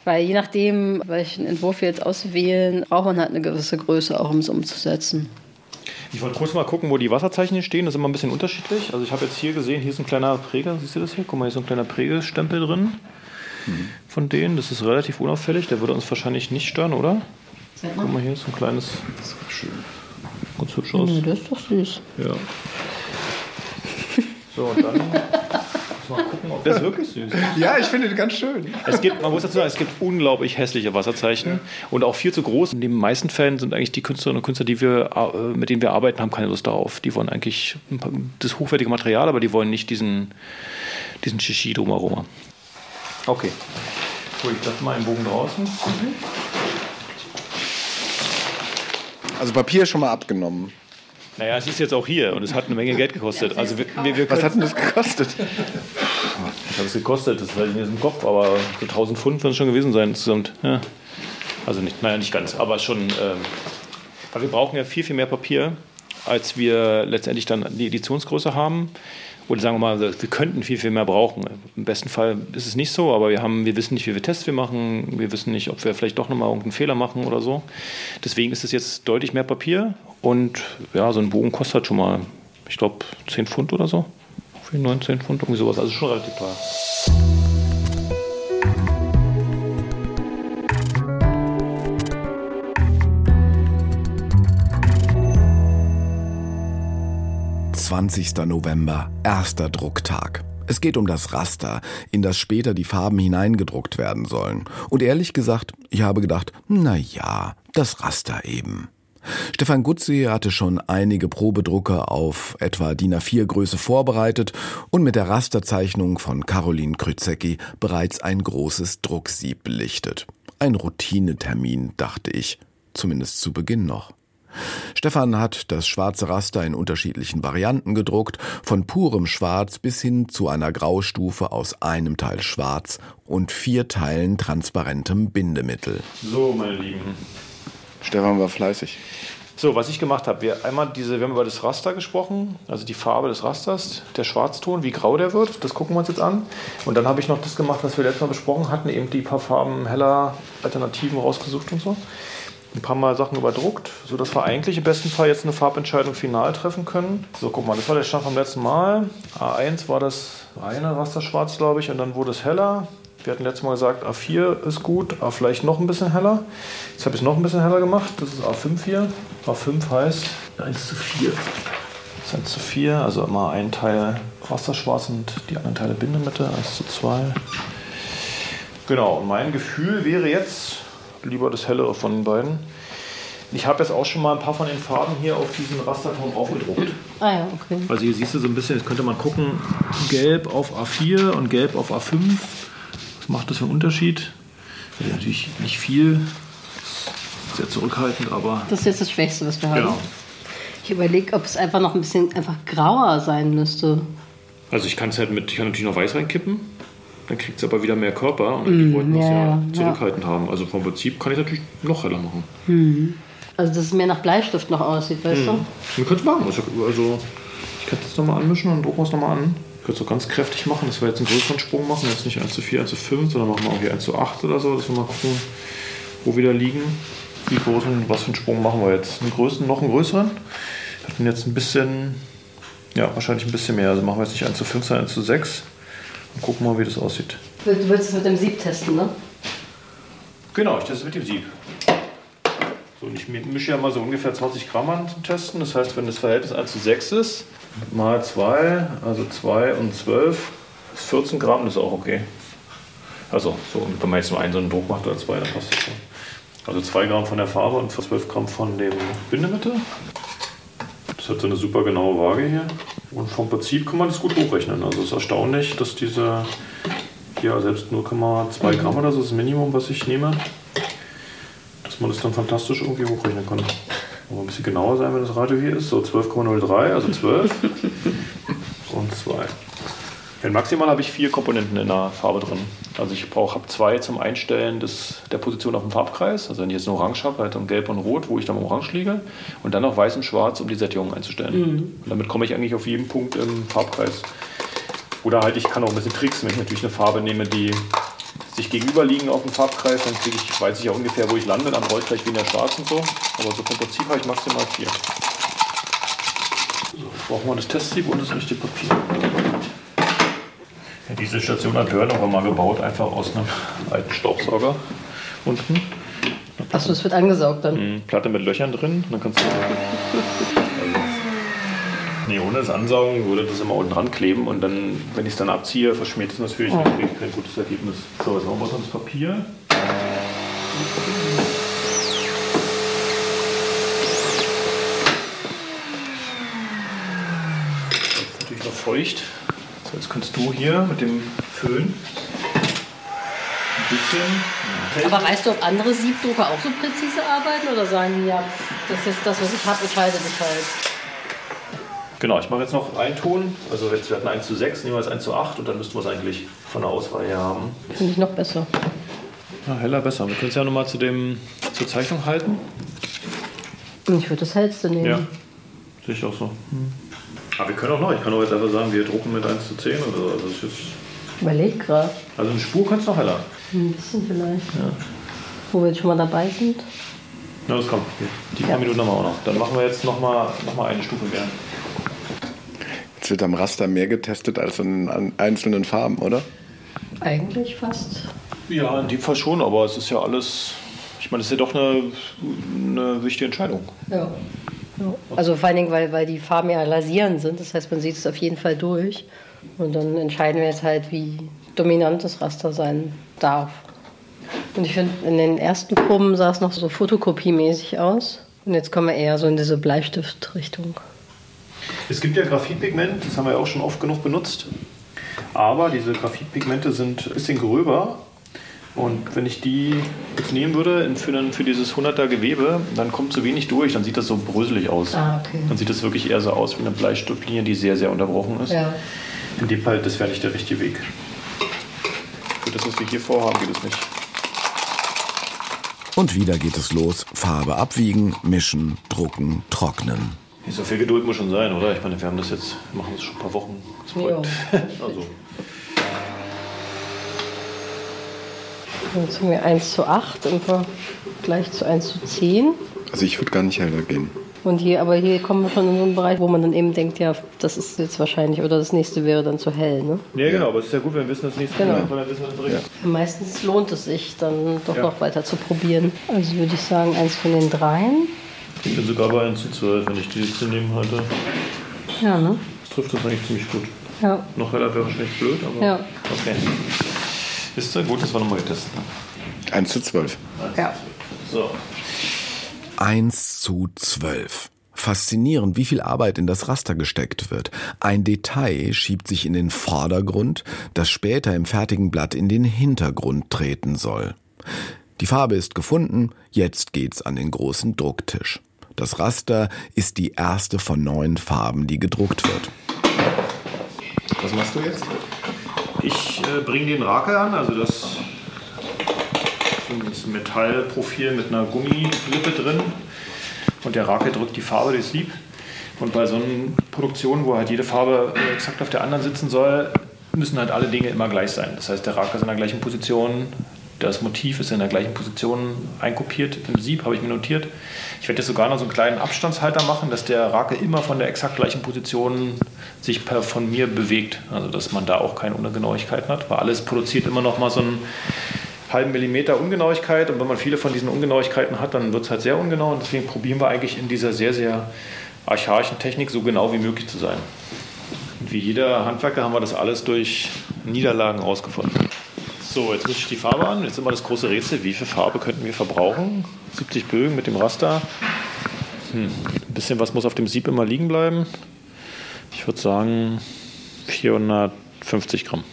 Weil je nachdem, welchen Entwurf wir jetzt auswählen, braucht man halt eine gewisse Größe auch, um es umzusetzen. Ich wollte kurz mal gucken, wo die Wasserzeichen hier stehen. Das ist immer ein bisschen unterschiedlich. Also ich habe jetzt hier gesehen, hier ist ein kleiner Präger. Siehst du das hier? Guck mal, hier ist so ein kleiner Prägestempel drin von denen. Das ist relativ unauffällig. Der würde uns wahrscheinlich nicht stören, oder? Guck mal, hier ist so ein kleines... Das ist schön. Ganz hübsch aus. Nö, das ist doch süß. Ja. [LAUGHS] So, und dann... Mal gucken, ob das ist wirklich süß. Ja, ich finde den ganz schön. Es gibt, man muss dazu sagen, es gibt unglaublich hässliche Wasserzeichen und auch viel zu groß. In den meisten Fällen sind eigentlich die Künstlerinnen und Künstler, die wir, äh, mit denen wir arbeiten, haben keine Lust darauf. Die wollen eigentlich paar- das hochwertige Material, aber die wollen nicht diesen, diesen Shishi drumherum. Okay. Gut, ich lasse mal einen Bogen draußen. Also Papier ist schon mal abgenommen. Naja, es ist jetzt auch hier und es hat eine Menge Geld gekostet. Also wir, wir, wir Was hat denn das gekostet? Was hat es gekostet? Das weiß ich nicht aus dem Kopf, aber so 1000 Pfund werden es schon gewesen sein insgesamt. Ja. Also nicht, naja, nicht ganz, aber schon. Ähm, weil wir brauchen ja viel, viel mehr Papier, als wir letztendlich dann die Editionsgröße haben. Oder sagen wir mal, wir könnten viel, viel mehr brauchen. Im besten Fall ist es nicht so, aber wir, haben, wir wissen nicht, wie viele Tests wir machen. Wir wissen nicht, ob wir vielleicht doch nochmal irgendeinen Fehler machen oder so. Deswegen ist es jetzt deutlich mehr Papier. Und ja, so ein Bogen kostet halt schon mal, ich glaube, 10 Pfund oder so. Für 19 Pfund, irgendwie sowas. Also schon relativ teuer. 20. November, erster Drucktag. Es geht um das Raster, in das später die Farben hineingedruckt werden sollen. Und ehrlich gesagt, ich habe gedacht, na ja, das Raster eben. Stefan Gutze hatte schon einige Probedrucke auf etwa DIN A4 Größe vorbereitet und mit der Rasterzeichnung von Caroline Krützecki bereits ein großes Drucksieb belichtet. Ein Routinetermin, dachte ich, zumindest zu Beginn noch. Stefan hat das schwarze Raster in unterschiedlichen Varianten gedruckt, von purem Schwarz bis hin zu einer Graustufe aus einem Teil Schwarz und vier Teilen transparentem Bindemittel. So, meine Lieben. Stefan war fleißig. So, was ich gemacht habe, wir einmal diese, wir haben über das Raster gesprochen, also die Farbe des Rasters, der Schwarzton, wie grau der wird, das gucken wir uns jetzt an. Und dann habe ich noch das gemacht, was wir letztes Mal besprochen hatten, eben die paar Farben heller Alternativen rausgesucht und so. Ein paar Mal Sachen überdruckt, sodass wir eigentlich im besten Fall jetzt eine Farbentscheidung final treffen können. So, guck mal, das war der Stand vom letzten Mal. A1 war das eine Rasterschwarz, glaube ich, und dann wurde es heller. Wir hatten letztes Mal gesagt, A4 ist gut, A vielleicht noch ein bisschen heller. Jetzt habe ich es noch ein bisschen heller gemacht. Das ist A5 hier. A5 heißt 1 zu 4. Das ist 1 zu 4, also immer ein Teil Rasterschwarz und die anderen Teile Bindemitte, 1 zu 2. Genau, und mein Gefühl wäre jetzt lieber das hellere von den beiden. Ich habe jetzt auch schon mal ein paar von den Farben hier auf diesen Rasterton aufgedruckt. Ah ja, okay. Also hier siehst du so ein bisschen, jetzt könnte man gucken, gelb auf A4 und gelb auf A5. Was macht das für einen Unterschied? Also natürlich nicht viel, sehr zurückhaltend, aber Das ist jetzt das Schwächste, was wir haben. genau. Ich überlege, ob es einfach noch ein bisschen einfach grauer sein müsste. Also ich kann es halt mit, ich kann natürlich noch weiß reinkippen, dann kriegt es aber wieder mehr Körper und die wollten es ja, ja, ja, zurückhaltend haben. Also vom Prinzip kann ich es natürlich noch heller machen. Also, dass es mehr nach Bleistift noch aussieht, weißt du? Wir können es machen. Also, ich kann es nochmal anmischen und drucken wir es nochmal an. Ich könnte es auch ganz kräftig machen, dass wir jetzt einen größeren Sprung machen. Jetzt nicht 1 zu 4, 1 zu 5, sondern machen wir auch hier 1 zu 8 oder so, dass wir mal gucken, wo wir da liegen. Wie groß und was für einen Sprung machen wir jetzt? Einen größeren, noch einen größeren. Wir hatten jetzt ein bisschen, ja, wahrscheinlich ein bisschen mehr. Also machen wir jetzt nicht 1 zu 5, sondern 1 zu 6. Und gucken mal, wie das aussieht. Du willst es mit dem Sieb testen, ne? Genau, ich teste mit dem Sieb. So, und ich mische ja mal so ungefähr 20 Gramm an zum Testen. Das heißt, wenn das Verhältnis 1 zu 6 ist, mal 2, also 2 und 12, ist 14 Gramm, das ist auch okay. Also, so, wenn man jetzt nur einen so einen Druck macht oder zwei, dann passt das schon. Also 2 Gramm von der Farbe und 12 Gramm von dem Bindemittel. Das hat so eine super genaue Waage hier. Und vom Prinzip kann man das gut hochrechnen. Also es ist erstaunlich, dass diese hier selbst 0,2 Gramm oder so ist das Minimum, was ich nehme, dass man das dann fantastisch irgendwie hochrechnen kann. Aber ein bisschen genauer sein, wenn das Radio hier ist. So 12,03, also 12 [LAUGHS] und 2. In maximal habe ich vier Komponenten in der Farbe drin. Also ich brauche habe zwei zum Einstellen des, der Position auf dem Farbkreis. Also wenn ich jetzt ein Orange habe, halt dann Gelb und Rot, wo ich dann Orange liege. Und dann noch Weiß und Schwarz, um die Sättigung einzustellen. Und damit komme ich eigentlich auf jeden Punkt im Farbkreis. Oder halt, ich kann auch ein bisschen tricksen, wenn ich natürlich eine Farbe nehme, die sich gegenüber liegen auf dem Farbkreis, dann kriege ich, weiß ich ja ungefähr, wo ich lande, dann brauche ich vielleicht weniger Schwarz und so. Aber so vom Prinzip habe ich maximal vier. So, brauchen wir das Testsieb und das richtige Papier. Diese Station hat Hörn auch mal gebaut, einfach aus einem alten Staubsauger unten. Achso, es wird angesaugt dann. Mhm, Platte mit Löchern drin. Dann kannst du. Also, nee, ohne das Ansaugen würde das immer unten dran kleben und dann, wenn ich es dann abziehe, verschmiert es natürlich dann kriege kein gutes Ergebnis. So, jetzt machen wir das Papier. Das ist natürlich noch feucht. So, jetzt kannst du hier mit dem Föhn ein bisschen. Aber weißt du, ob andere Siebdrucker auch so präzise arbeiten oder sagen die, ja, das ist das, was ich habe, ich halte das halt. Genau, ich mache jetzt noch einen Ton. Also jetzt wir hatten 1 zu 6, nehmen wir jetzt 1 zu 8 und dann müssten wir es eigentlich von der Auswahl her haben. Finde ich noch besser. Ja, heller besser. Wir können es ja nochmal zu dem, zur Zeichnung halten. Ich würde das hellste nehmen. Ja, sehe ich auch so. Aber wir können auch noch. Ich kann auch jetzt einfach sagen, wir drucken mit 1 zu 10 oder so. Also, das ist jetzt, Überleg gerade. also eine Spur kannst du noch heller. Ein bisschen vielleicht. Wo wir jetzt schon mal dabei sind. Na, das kommt. Die paar Ja. Minuten haben wir auch noch. Dann machen wir jetzt nochmal noch mal eine Stufe mehr. Jetzt wird am Raster mehr getestet als in an einzelnen Farben, oder? Eigentlich fast. Ja, in dem Fall schon, aber es ist ja alles. Ich meine, es ist ja doch eine, eine wichtige Entscheidung. Ja. Also vor allen Dingen, weil, weil die Farben ja lasierend sind. Das heißt, man sieht es auf jeden Fall durch. Und dann entscheiden wir jetzt halt, wie dominant das Raster sein darf. Und ich finde, in den ersten Proben sah es noch so fotokopiemäßig aus. Und jetzt kommen wir eher so in diese Bleistift-Richtung. Es gibt ja Graphitpigment, das haben wir ja auch schon oft genug benutzt. Aber diese Graphitpigmente sind ein bisschen gröber. Und wenn ich die jetzt nehmen würde für, dann, für dieses 100er Gewebe, dann kommt zu wenig durch, dann sieht das so bröselig aus. Ah, okay. Dann sieht das wirklich eher so aus wie eine Bleistiftlinie, die sehr, sehr unterbrochen ist. Ja. In dem Fall, das wäre nicht der richtige Weg. Für das, was wir hier vorhaben, geht es nicht. Und wieder geht es los. Farbe abwiegen, mischen, drucken, trocknen. So viel Geduld muss schon sein, oder? Ich meine, wir haben das jetzt, machen das schon ein paar Wochen. Das Projekt. [LAUGHS] also. Jetzt sind wir 1 zu 8 im Vergleich zu 1 zu 10. Also ich würde gar nicht heller gehen. Und hier, aber hier kommen wir schon in so einen Bereich, wo man dann eben denkt, ja, das ist jetzt wahrscheinlich, oder das nächste wäre dann zu hell, ne? Ja, genau, aber es ist ja gut, wenn wir wissen, das nächste Genau. dann wissen wir das richtig. Ja, meistens lohnt es sich dann doch Ja. noch weiter zu probieren. Also würde ich sagen, eins von den dreien. Ich bin sogar bei 1 zu 12, wenn ich die jetzt nehmen halte. Ja, ne? Das trifft das eigentlich ziemlich gut. Ja. Noch heller wäre wahrscheinlich blöd, aber Ja. okay. Ist ja gut, dass wir nochmal testen. 1 zu 12. Ja. So. 1 zu 12. Faszinierend, wie viel Arbeit in das Raster gesteckt wird. Ein Detail schiebt sich in den Vordergrund, das später im fertigen Blatt in den Hintergrund treten soll. Die Farbe ist gefunden, jetzt geht's an den großen Drucktisch. Das Raster ist die erste von neun Farben, die gedruckt wird. Was machst du jetzt? Ich äh, bringe den Rakel an, also das ist ein Metallprofil mit einer Gummilippe drin. Und der Rakel drückt die Farbe durchs Sieb. Und bei so einer Produktion, wo halt jede Farbe äh, exakt auf der anderen sitzen soll, müssen halt alle Dinge immer gleich sein. Das heißt, der Rakel ist in der gleichen Position, das Motiv ist in der gleichen Position einkopiert im Sieb, habe ich mir notiert. Ich werde jetzt sogar noch so einen kleinen Abstandshalter machen, dass der Rakel immer von der exakt gleichen Position sich per, von mir bewegt. Also dass man da auch keine Ungenauigkeiten hat, weil alles produziert immer noch mal so einen halben Millimeter Ungenauigkeit und wenn man viele von diesen Ungenauigkeiten hat, dann wird es halt sehr ungenau und deswegen probieren wir eigentlich in dieser sehr, sehr archaischen Technik so genau wie möglich zu sein. Wie jeder Handwerker haben wir das alles durch Niederlagen ausgefunden. So, jetzt mische ich die Farbe an. Jetzt immer das große Rätsel, wie viel Farbe könnten wir verbrauchen? 70 Bögen mit dem Raster. Hm, ein bisschen was muss auf dem Sieb immer liegen bleiben. Ich würde sagen 450 Gramm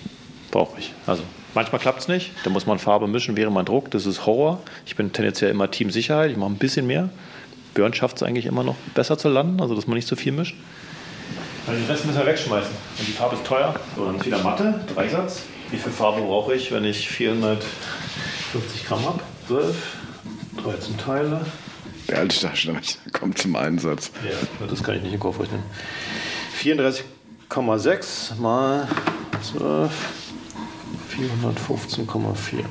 brauche ich. Also manchmal klappt es nicht. Da muss man Farbe mischen, während man druckt. Das ist Horror. Ich bin tendenziell immer Team Sicherheit. Ich mache ein bisschen mehr. Björn schafft es eigentlich immer noch besser zu landen, also dass man nicht so viel mischt. Also den Rest müssen wir wegschmeißen. Und die Farbe ist teuer. So, dann ist wieder Matte, Dreisatz. Wie viel Farbe brauche ich, wenn ich 450 Gramm habe? 12, 13 Teile. Der alte Taschenrechner kommt zum Einsatz. Ja, das kann ich nicht im Kopf rechnen. 34,6 mal 12, 415,4.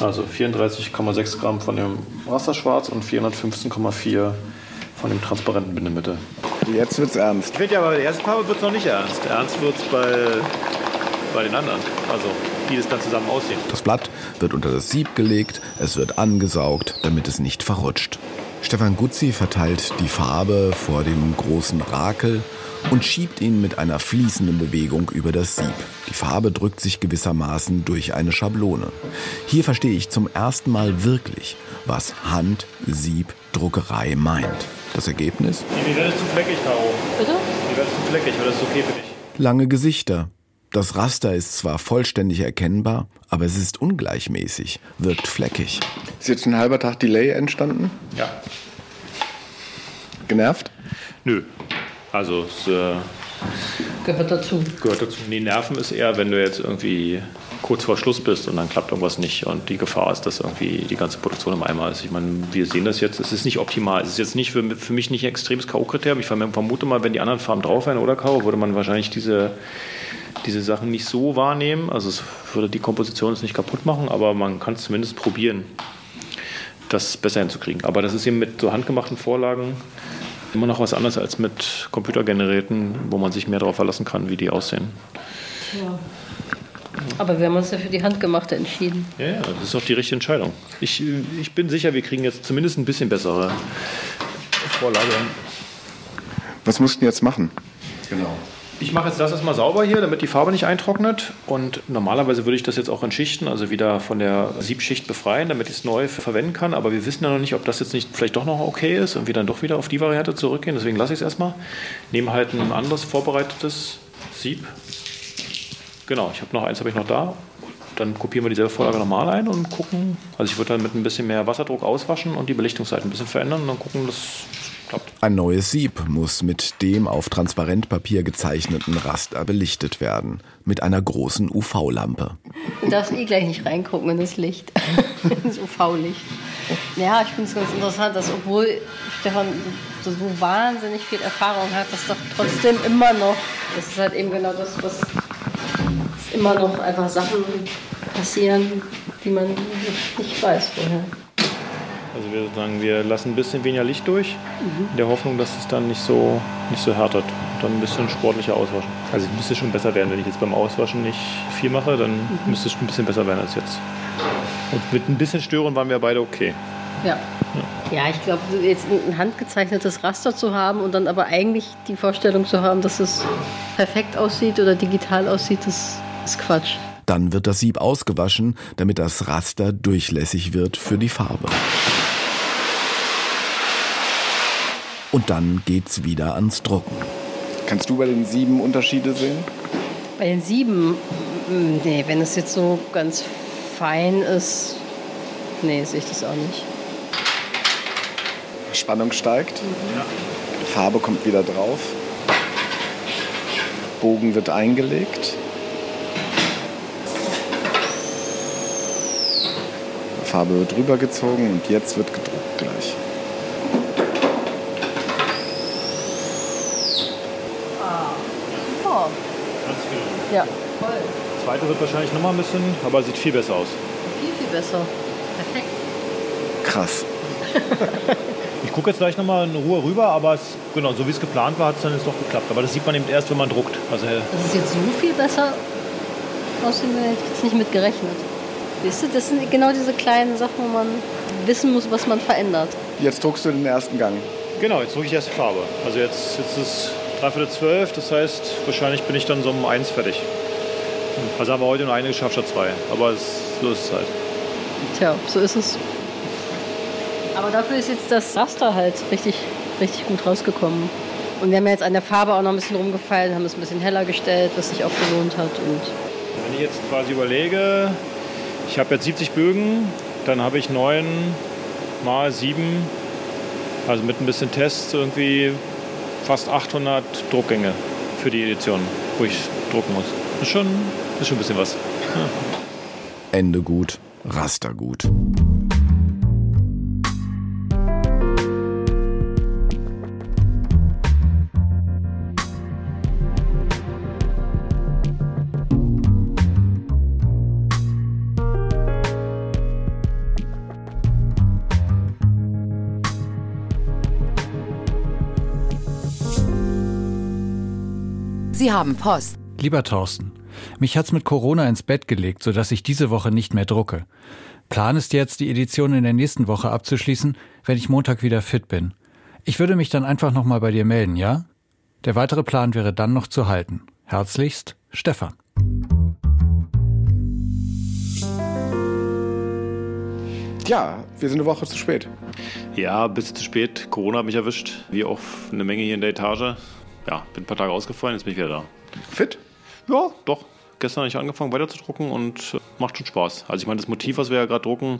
Also 34,6 Gramm von dem Rasterschwarz und 415,4 von dem transparenten Bindemittel. Jetzt wird's ernst. Ich finde ja, bei der ersten Farbe wird es noch nicht ernst. Ernst wird es bei, bei den anderen. Also, die das dann zusammen aussehen. Das Blatt wird unter das Sieb gelegt, es wird angesaugt, damit es nicht verrutscht. Stefan Guzzi verteilt die Farbe vor dem großen Rakel und schiebt ihn mit einer fließenden Bewegung über das Sieb. Die Farbe drückt sich gewissermaßen durch eine Schablone. Hier verstehe ich zum ersten Mal wirklich, was Hand, Sieb, Druckerei meint. Das Ergebnis? Die wird zu fleckig, Caro. Bitte? Die wird zu fleckig, aber das ist okay für dich. Lange Gesichter. Das Raster ist zwar vollständig erkennbar, aber es ist ungleichmäßig, wirkt fleckig. Ist jetzt ein halber Tag Delay entstanden? Ja. Genervt? Nö. Also, es äh, Gehört dazu. gehört dazu. Nee, Nerven ist eher, wenn du jetzt irgendwie kurz vor Schluss bist und dann klappt irgendwas nicht und die Gefahr ist, dass irgendwie die ganze Produktion im Eimer ist. Ich meine, wir sehen das jetzt, es ist nicht optimal. Es ist jetzt nicht für, für mich nicht ein extremes K.O.-Kriterium. Ich vermute mal, wenn die anderen Farben drauf wären oder K.O., würde man wahrscheinlich diese, diese Sachen nicht so wahrnehmen. Also es würde die Komposition jetzt nicht kaputt machen, aber man kann es zumindest probieren, das besser hinzukriegen. Aber das ist eben mit so handgemachten Vorlagen immer noch was anderes als mit Computergenerierten, wo man sich mehr darauf verlassen kann, wie die aussehen. Ja. Aber wir haben uns ja für die Handgemachte entschieden. Ja, ja, das ist auch die richtige Entscheidung. Ich, ich bin sicher, wir kriegen jetzt zumindest ein bisschen bessere Vorlage. hin. Was mussten jetzt machen? Genau. Ich mache jetzt das erstmal sauber hier, damit die Farbe nicht eintrocknet. Und normalerweise würde ich das jetzt auch entschichten, also wieder von der Siebschicht befreien, damit ich es neu verwenden kann. Aber wir wissen ja noch nicht, ob das jetzt nicht vielleicht doch noch okay ist und wir dann doch wieder auf die Variante zurückgehen. Deswegen lasse ich es erstmal. Nehme halt ein anderes vorbereitetes Sieb. Genau, ich habe noch eins habe ich noch da. Dann kopieren wir dieselbe Vorlage nochmal ein und gucken. Also ich würde dann mit ein bisschen mehr Wasserdruck auswaschen und die Belichtungsseite ein bisschen verändern und dann gucken, dass klappt. Ein neues Sieb muss mit dem auf Transparentpapier gezeichneten Raster belichtet werden. Mit einer großen UV-Lampe. Du darfst eh gleich nicht reingucken in das Licht. [LAUGHS] das UV-Licht. Ja, ich finde es ganz interessant, dass obwohl Stefan so wahnsinnig viel Erfahrung hat, dass doch trotzdem immer noch, das ist halt eben genau das, was immer noch einfach Sachen passieren, die man nicht weiß vorher. Also wir sagen, wir lassen ein bisschen weniger Licht durch, mhm. in der Hoffnung, dass es dann nicht so, nicht so härtet. Und dann ein bisschen sportlicher auswaschen. Also es müsste schon besser werden. Wenn ich jetzt beim Auswaschen nicht viel mache, dann mhm. müsste es ein bisschen besser werden als jetzt. Und mit ein bisschen Stören waren wir beide okay. Ja. Ja, ja ich glaube, jetzt ein handgezeichnetes Raster zu haben und dann aber eigentlich die Vorstellung zu haben, dass es perfekt aussieht oder digital aussieht, das ist Quatsch. Dann wird das Sieb ausgewaschen, damit das Raster durchlässig wird für die Farbe. Und dann geht's wieder ans Drucken. Kannst du bei den sieben Unterschiede sehen? Bei den sieben? Nee, wenn es jetzt so ganz fein ist, nee, sehe ich das auch nicht. Spannung steigt. Ja. Farbe kommt wieder drauf. Bogen wird eingelegt. Farbe wird rübergezogen und jetzt wird gedruckt gleich. Ja, voll. Das zweite wird wahrscheinlich noch mal ein bisschen, aber sieht viel besser aus. Viel, viel besser. Perfekt. Krass. [LAUGHS] ich gucke jetzt gleich noch mal in Ruhe rüber, aber es, genau, so wie es geplant war, hat es dann jetzt doch geklappt. Aber das sieht man eben erst, wenn man druckt. Also, äh, das ist jetzt so viel besser aussehen, hätte ich jetzt nicht mit gerechnet. Weißt du, das sind genau diese kleinen Sachen, wo man wissen muss, was man verändert. Jetzt druckst du den ersten Gang. Genau, jetzt drucke ich erst die Farbe. Also jetzt, jetzt ist dreiviertel zwölf. Das heißt, wahrscheinlich bin ich dann so um eins fertig. Also haben wir heute nur eine geschafft statt zwei. Aber es, so ist es halt. Tja, so ist es. Aber dafür ist jetzt das Raster halt richtig, richtig gut rausgekommen. Und wir haben jetzt an der Farbe auch noch ein bisschen rumgefallen, haben es ein bisschen heller gestellt, was sich auch gelohnt hat. Und Wenn ich jetzt quasi überlege, ich habe jetzt 70 Bögen, dann habe ich 9 mal 7, also mit ein bisschen Test irgendwie fast 800 Druckgänge für die Edition, wo ich drucken muss. Das ist schon, ist schon ein bisschen was. Ja. Ende gut, Raster gut. Sie haben Post. Lieber Thorsten, mich hat's mit Corona ins Bett gelegt, sodass ich diese Woche nicht mehr drucke. Plan ist jetzt, die Edition in der nächsten Woche abzuschließen, wenn ich Montag wieder fit bin. Ich würde mich dann einfach nochmal bei dir melden, ja? Der weitere Plan wäre dann noch zu halten. Herzlichst, Stefan. Ja, wir sind eine Woche zu spät. Ja, ein bisschen zu spät. Corona hat mich erwischt, wie auch eine Menge hier in der Etage ja, bin ein paar Tage ausgefallen, jetzt bin ich wieder da. Fit? Ja, doch. Gestern habe ich angefangen weiter zu drucken und äh, macht schon Spaß. Also ich meine, das Motiv, was wir ja gerade drucken,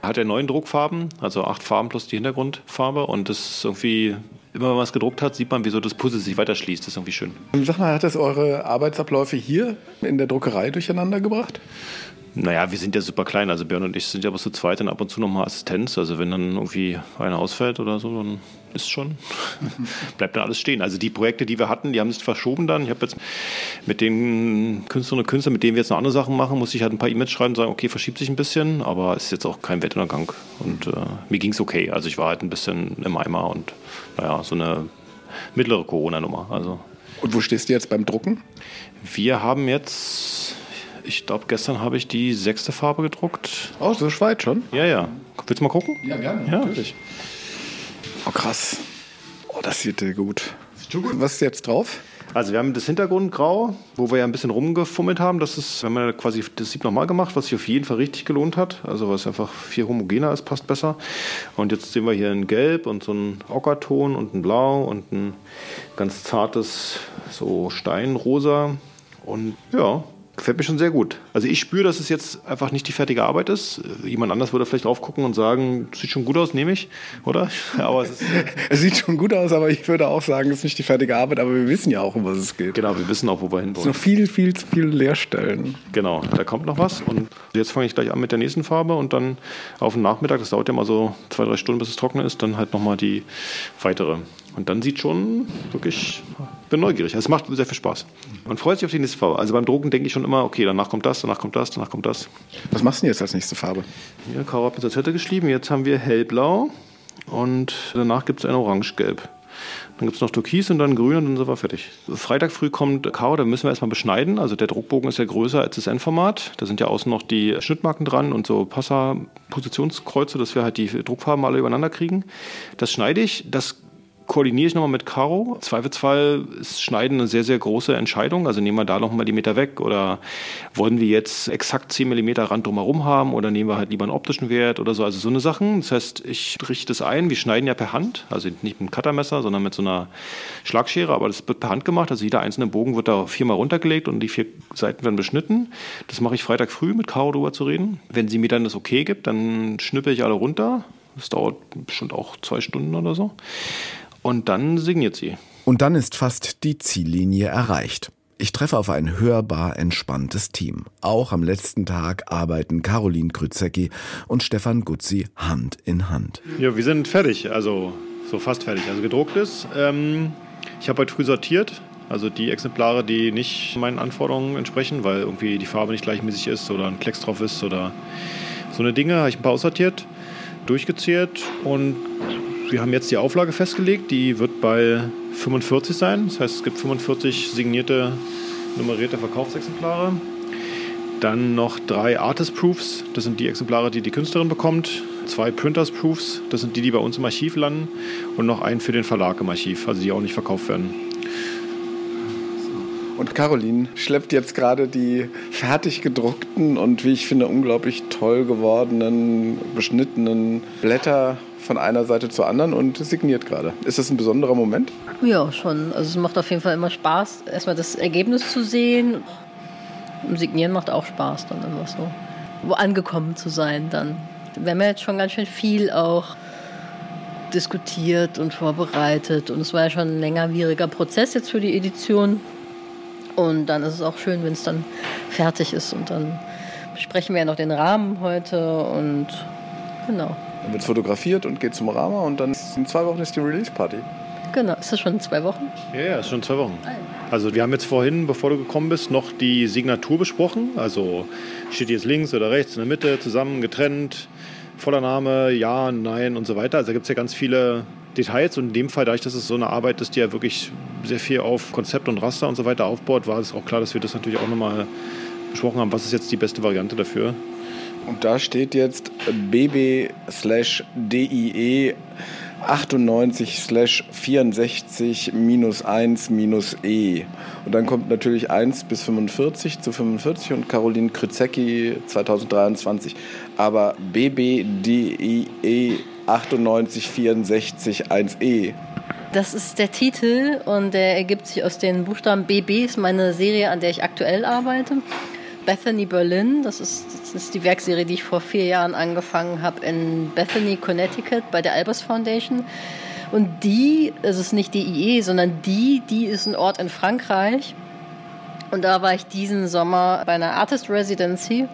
hat ja neun Druckfarben, also acht Farben plus die Hintergrundfarbe und das ist irgendwie, immer wenn man es gedruckt hat, sieht man, wie so das Puzzle sich weiter schließt. Das ist irgendwie schön. Sag mal, hat das eure Arbeitsabläufe hier in der Druckerei durcheinander gebracht? Naja, wir sind ja super klein. Also Björn und ich sind ja aber zu zweit und ab und zu nochmal Assistenz. Also wenn dann irgendwie einer ausfällt oder so, dann ist schon, [LAUGHS] bleibt dann alles stehen. Also die Projekte, die wir hatten, die haben sich verschoben dann. Ich habe jetzt mit den Künstlerinnen und Künstlern, mit denen wir jetzt noch andere Sachen machen, musste ich halt ein paar E-Mails schreiben und sagen, okay, verschiebt sich ein bisschen, aber es ist jetzt auch kein Wettuntergang. Und äh, mir ging es okay. Also ich war halt ein bisschen im Eimer und naja, so eine mittlere Corona-Nummer. Also. Und wo stehst du jetzt beim Drucken? Wir haben jetzt ich glaube, gestern habe ich die sechste Farbe gedruckt. Oh, so weit schon? Ja, ja. Willst du mal gucken? Ja, gerne. Ja. Natürlich. Oh, krass. Oh, das sieht dir gut. Was ist jetzt drauf? Also wir haben das Hintergrund grau, wo wir ja ein bisschen rumgefummelt haben. Das ist, wir haben ja quasi das Sieb nochmal gemacht, was sich auf jeden Fall richtig gelohnt hat. Also was einfach viel homogener ist, passt besser. Und jetzt sehen wir hier ein Gelb und so ein Ockerton und ein Blau und ein ganz zartes so Steinrosa. Und ja, Gefällt mir schon sehr gut. Also ich spüre, dass es jetzt einfach nicht die fertige Arbeit ist. Jemand anders würde vielleicht drauf gucken und sagen, sieht schon gut aus, nehme ich, oder? [LAUGHS] Aber es, es, sieht schon gut aus, aber ich würde auch sagen, es ist nicht die fertige Arbeit, aber wir wissen ja auch, um was es geht. Genau, wir wissen auch, wo wir hin wollen. Es sind noch viel, viel zu viele Leerstellen. Genau, da kommt noch was und jetzt fange ich gleich an mit der nächsten Farbe und dann auf den Nachmittag, das dauert ja mal so zwei, drei Stunden, bis es trocken ist, dann halt nochmal die weitere. Und dann sieht schon wirklich, bin neugierig. Also es macht sehr viel Spaß. Man freut sich auf die nächste Farbe. Also beim Drucken denke ich schon immer, okay, danach kommt das, danach kommt das, danach kommt das. Was machst du denn jetzt als nächste Farbe? Ja, Caro hat mit der Zettel geschrieben. Jetzt haben wir hellblau und danach gibt es ein orangegelb. Dann gibt es noch Türkis und dann Grün und dann sind wir fertig. Freitag früh kommt Karo, da müssen wir erstmal beschneiden. Also der Druckbogen ist ja größer als das Endformat. Da sind ja außen noch die Schnittmarken dran und so Passer-Positionskreuze, dass wir halt die Druckfarben alle übereinander kriegen. Das schneide ich. Das koordiniere ich nochmal mit Caro. Zweifelsfall ist Schneiden eine sehr, sehr große Entscheidung. Also nehmen wir da nochmal die Meter weg oder wollen wir jetzt exakt 10 mm Rand drumherum haben oder nehmen wir halt lieber einen optischen Wert oder so. Also so eine Sachen. Das heißt, ich richte es ein. Wir schneiden ja per Hand, also nicht mit einem Cuttermesser, sondern mit so einer Schlagschere, aber das wird per Hand gemacht. Also jeder einzelne Bogen wird da viermal runtergelegt und die vier Seiten werden beschnitten. Das mache ich Freitag früh mit Caro drüber zu reden. Wenn sie mir dann das okay gibt, dann schnippe ich alle runter. Das dauert bestimmt auch zwei Stunden oder so. Und dann signiert sie. Und dann ist fast die Ziellinie erreicht. Ich treffe auf ein hörbar entspanntes Team. Auch am letzten Tag arbeiten Caroline Krützecki und Stefan Gutzi Hand in Hand. Ja, wir sind fertig, also so fast fertig. Also gedruckt ist. Ähm, ich habe heute früh sortiert, also die Exemplare, die nicht meinen Anforderungen entsprechen, weil irgendwie die Farbe nicht gleichmäßig ist oder ein Klecks drauf ist oder so eine Dinge, habe ich ein paar aussortiert, durchgezählt und wir haben jetzt die Auflage festgelegt, die wird bei 45 sein. Das heißt, es gibt 45 signierte, nummerierte Verkaufsexemplare. Dann noch drei Artist Proofs, das sind die Exemplare, die die Künstlerin bekommt. Zwei Printers Proofs, das sind die, die bei uns im Archiv landen. Und noch einen für den Verlag im Archiv, also die auch nicht verkauft werden. Und Caroline schleppt jetzt gerade die fertig gedruckten und wie ich finde unglaublich toll gewordenen, beschnittenen Blätter von einer Seite zur anderen und signiert gerade. Ist das ein besonderer Moment? Ja, schon. Also es macht auf jeden Fall immer Spaß, erstmal das Ergebnis zu sehen. Und signieren macht auch Spaß dann immer so. Wo angekommen zu sein dann. Wir haben ja jetzt schon ganz schön viel auch diskutiert und vorbereitet. Und es war ja schon ein längerwieriger Prozess jetzt für die Edition. Und dann ist es auch schön, wenn es dann fertig ist. Und dann besprechen wir ja noch den Rahmen heute und genau. Dann wird fotografiert und geht zum Rama und dann in zwei Wochen ist die Release-Party. Genau, ist das schon in zwei Wochen? Ja, ja, ist schon zwei Wochen. Also wir haben jetzt vorhin, bevor du gekommen bist, noch die Signatur besprochen. Also steht jetzt links oder rechts, in der Mitte, zusammen, getrennt, voller Name, ja, nein und so weiter. Also da gibt es ja ganz viele Details und in dem Fall, dadurch, dass es so eine Arbeit ist, die ja wirklich sehr viel auf Konzept und Raster und so weiter aufbaut, war es auch klar, dass wir das natürlich auch nochmal besprochen haben, was ist jetzt die beste Variante dafür. Und da steht jetzt bb slash DIE 98 slash 64 minus 1 minus E. Und dann kommt natürlich 1 bis 45 zu 45 und Caroline Krzyzecki 2023. Aber BBDIE 98 64 1E. Das ist der Titel und der ergibt sich aus den Buchstaben BB, ist meine Serie, an der ich aktuell arbeite. Bethany Berlin. Das ist, das ist die Werkserie, die ich vor vier Jahren angefangen habe in Bethany, Connecticut bei der Albers Foundation. Und die, es ist nicht die IE, sondern die, die ist ein Ort in Frankreich. Und da war ich diesen Sommer bei einer Artist Residency.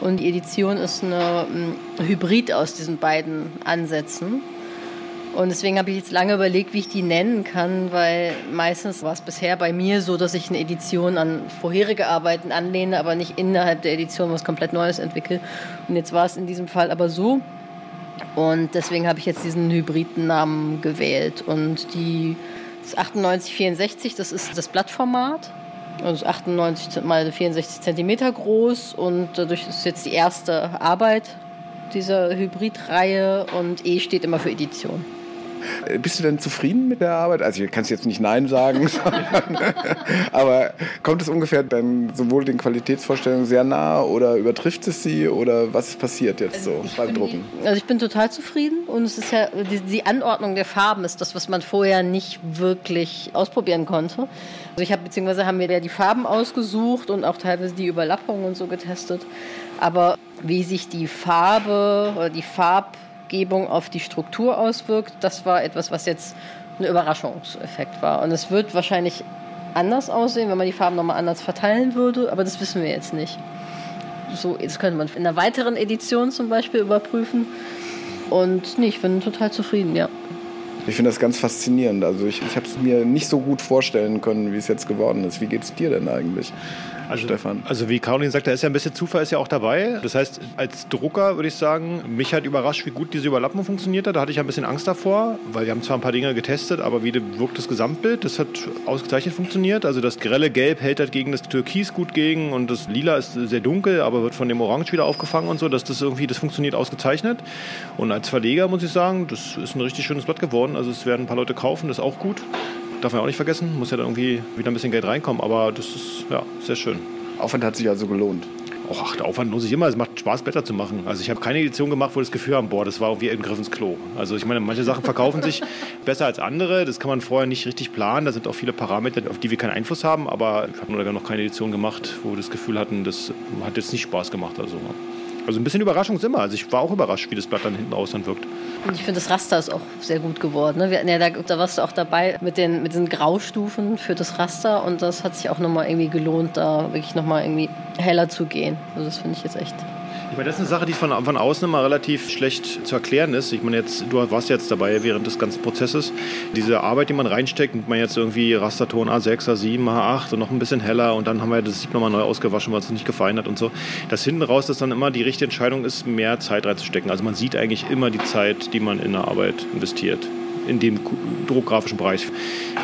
Und die Edition ist eine, ein Hybrid aus diesen beiden Ansätzen. Und deswegen habe ich jetzt lange überlegt, wie ich die nennen kann, weil meistens war es bisher bei mir so, dass ich eine Edition an vorherige Arbeiten anlehne, aber nicht innerhalb der Edition was komplett Neues entwickle. Und jetzt war es in diesem Fall aber so. Und deswegen habe ich jetzt diesen Hybridennamen gewählt. Und die das 9864, das ist das Blattformat. Also 98 mal 64 Zentimeter groß und dadurch ist jetzt die erste Arbeit dieser Hybridreihe und E steht immer für Edition. Äh, bist du denn zufrieden mit der Arbeit? Also ich kann jetzt nicht Nein sagen, [LAUGHS] aber kommt es ungefähr dann sowohl den Qualitätsvorstellungen sehr nah oder übertrifft es sie oder was passiert jetzt so also beim Drucken? Also ich bin total zufrieden und es ist ja die, die Anordnung der Farben ist das, was man vorher nicht wirklich ausprobieren konnte. Also ich habe beziehungsweise haben wir ja die Farben ausgesucht und auch teilweise die Überlappungen und so getestet. Aber wie sich die Farbe oder die Farbgebung auf die Struktur auswirkt, das war etwas, was jetzt ein Überraschungseffekt war. Und es wird wahrscheinlich anders aussehen, wenn man die Farben nochmal anders verteilen würde, aber das wissen wir jetzt nicht. So, jetzt könnte man in einer weiteren Edition zum Beispiel überprüfen. Und nee, ich bin total zufrieden, ja. Ich finde das ganz faszinierend. Also ich, ich habe es mir nicht so gut vorstellen können, wie es jetzt geworden ist. Wie geht es dir denn eigentlich? Also, Stefan. Also wie Caroline sagt, da ist ja ein bisschen Zufall ist ja auch dabei. Das heißt, als Drucker würde ich sagen, mich hat überrascht, wie gut diese Überlappung funktioniert hat. Da hatte ich ein bisschen Angst davor, weil wir haben zwar ein paar Dinge getestet, aber wie wirkt das Gesamtbild? Das hat ausgezeichnet funktioniert. Also das grelle Gelb hält halt gegen das Türkis gut gegen und das Lila ist sehr dunkel, aber wird von dem Orange wieder aufgefangen und so. Dass das irgendwie, das funktioniert ausgezeichnet. Und als Verleger muss ich sagen, das ist ein richtig schönes Blatt geworden. Also es werden ein paar Leute kaufen, das ist auch gut darf man auch nicht vergessen. Muss ja dann irgendwie wieder ein bisschen Geld reinkommen, aber das ist ja sehr schön. Aufwand hat sich also gelohnt. Och, ach, der Aufwand lohnt sich immer. Es macht Spaß, Blätter zu machen. Also ich habe keine Edition gemacht, wo das Gefühl haben, boah, das war irgendwie ein Griff ins Klo. Also ich meine, manche Sachen verkaufen sich [LAUGHS] besser als andere. Das kann man vorher nicht richtig planen. Da sind auch viele Parameter, auf die wir keinen Einfluss haben. Aber ich habe nur noch keine Edition gemacht, wo wir das Gefühl hatten, das hat jetzt nicht Spaß gemacht. Also. Also ein bisschen Überraschung ist immer. Also ich war auch überrascht, wie das Blatt dann hinten aus dann wirkt. Und ich finde, das Raster ist auch sehr gut geworden. Ne? Wir, ja, da, da, warst du auch dabei mit den, mit den Graustufen für das Raster und das hat sich auch nochmal irgendwie gelohnt, da wirklich nochmal irgendwie heller zu gehen. Also das finde ich jetzt echt ich meine, das ist eine Sache, die von, von außen immer relativ schlecht zu erklären ist. Ich meine, jetzt, du warst jetzt dabei während des ganzen Prozesses. Diese Arbeit, die man reinsteckt, nimmt man jetzt irgendwie Rasterton A6, A7, A8 und noch ein bisschen heller und dann haben wir das Sieb nochmal neu ausgewaschen, weil es nicht gefallen hat und so. Das hinten raus, dass dann immer die richtige Entscheidung ist, mehr Zeit reinzustecken. Also man sieht eigentlich immer die Zeit, die man in der Arbeit investiert in dem druckgrafischen Bereich.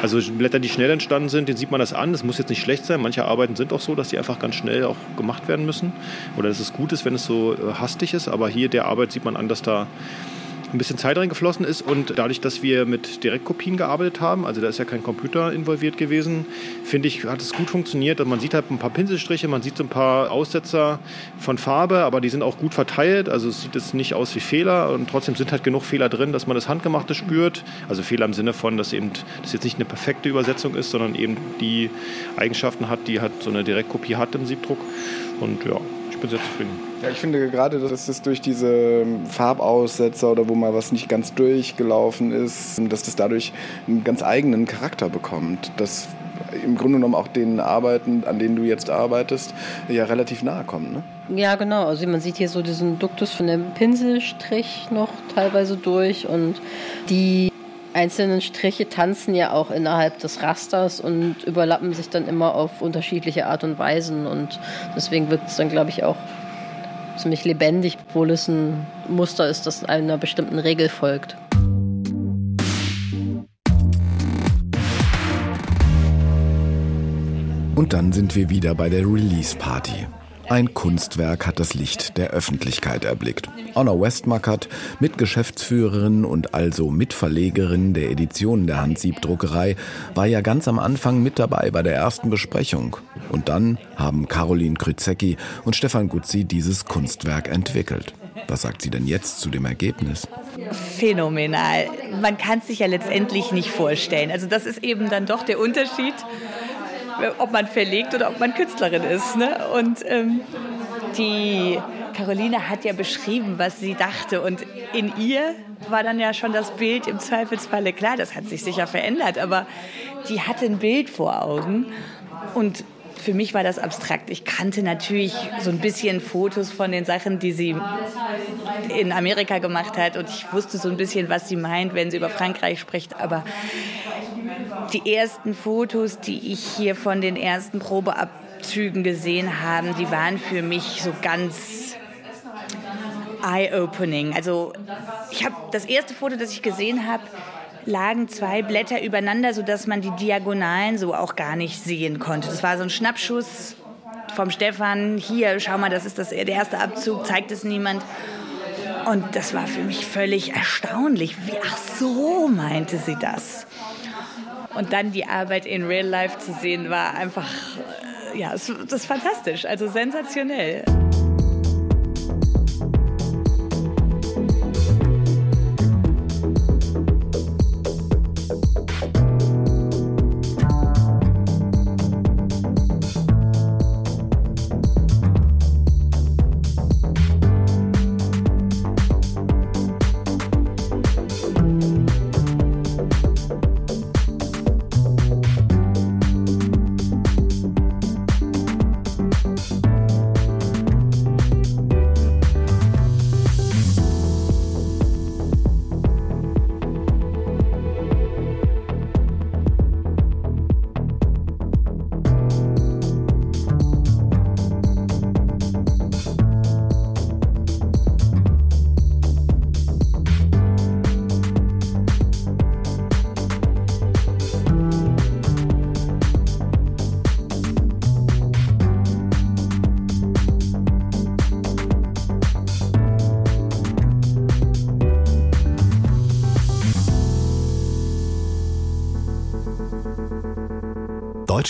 Also Blätter, die schnell entstanden sind, den sieht man das an. Das muss jetzt nicht schlecht sein. Manche Arbeiten sind auch so, dass die einfach ganz schnell auch gemacht werden müssen. Oder dass es gut ist, wenn es so äh, hastig ist. Aber hier der Arbeit sieht man an, dass da ein bisschen Zeit reingeflossen ist und dadurch, dass wir mit Direktkopien gearbeitet haben, also da ist ja kein Computer involviert gewesen, finde ich, hat es gut funktioniert. Man sieht halt ein paar Pinselstriche, man sieht so ein paar Aussetzer von Farbe, aber die sind auch gut verteilt, also es sieht jetzt nicht aus wie Fehler und trotzdem sind halt genug Fehler drin, dass man das Handgemachte spürt. Also Fehler im Sinne von, dass eben das jetzt nicht eine perfekte Übersetzung ist, sondern eben die Eigenschaften hat, die halt so eine Direktkopie hat im Siebdruck. Und ja, bin sehr zufrieden. Ja, ich finde gerade, dass es durch diese Farbaussetzer oder wo mal was nicht ganz durchgelaufen ist, dass das dadurch einen ganz eigenen Charakter bekommt. Das im Grunde genommen auch den Arbeiten, an denen du jetzt arbeitest, ja relativ nahe kommen. Ne? Ja, genau. Also man sieht hier so diesen Duktus von dem Pinselstrich noch teilweise durch und die einzelnen Striche tanzen ja auch innerhalb des Rasters und überlappen sich dann immer auf unterschiedliche Art und Weisen und deswegen wirkt es dann, glaube ich, auch ziemlich lebendig, obwohl es ein Muster ist, das einer bestimmten Regel folgt. Und dann sind wir wieder bei der Release-Party. Ein Kunstwerk hat das Licht der Öffentlichkeit erblickt. Honor Westmackert, Mitgeschäftsführerin und also Mitverlegerin der Editionen der Handsiebdruckerei, war ja ganz am Anfang mit dabei bei der ersten Besprechung. Und dann haben Caroline Krüzecki und Stefan Guzzi dieses Kunstwerk entwickelt. Was sagt sie denn jetzt zu dem Ergebnis? Phänomenal. Man kann es sich ja letztendlich nicht vorstellen. Also das ist eben dann doch der Unterschied ob man verlegt oder ob man Künstlerin ist. Ne? Und ähm, die Caroline hat ja beschrieben, was sie dachte. Und in ihr war dann ja schon das Bild im Zweifelsfalle klar. Das hat sich sicher verändert, aber die hatte ein Bild vor Augen. Und für mich war das abstrakt. Ich kannte natürlich so ein bisschen Fotos von den Sachen, die sie in Amerika gemacht hat. Und ich wusste so ein bisschen, was sie meint, wenn sie über Frankreich spricht. Aber die ersten Fotos, die ich hier von den ersten Probeabzügen gesehen habe, die waren für mich so ganz eye-opening. Also ich habe das erste Foto, das ich gesehen habe, lagen zwei Blätter übereinander, sodass man die Diagonalen so auch gar nicht sehen konnte. Das war so ein Schnappschuss vom Stefan. Hier, schau mal, das ist das, der erste Abzug, zeigt es niemand. Und das war für mich völlig erstaunlich. Wie, ach so meinte sie das. Und dann die Arbeit in Real Life zu sehen, war einfach, äh, ja, das ist fantastisch, also sensationell.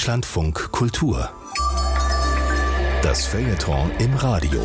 Deutschlandfunk Kultur. Das Feuilleton im Radio.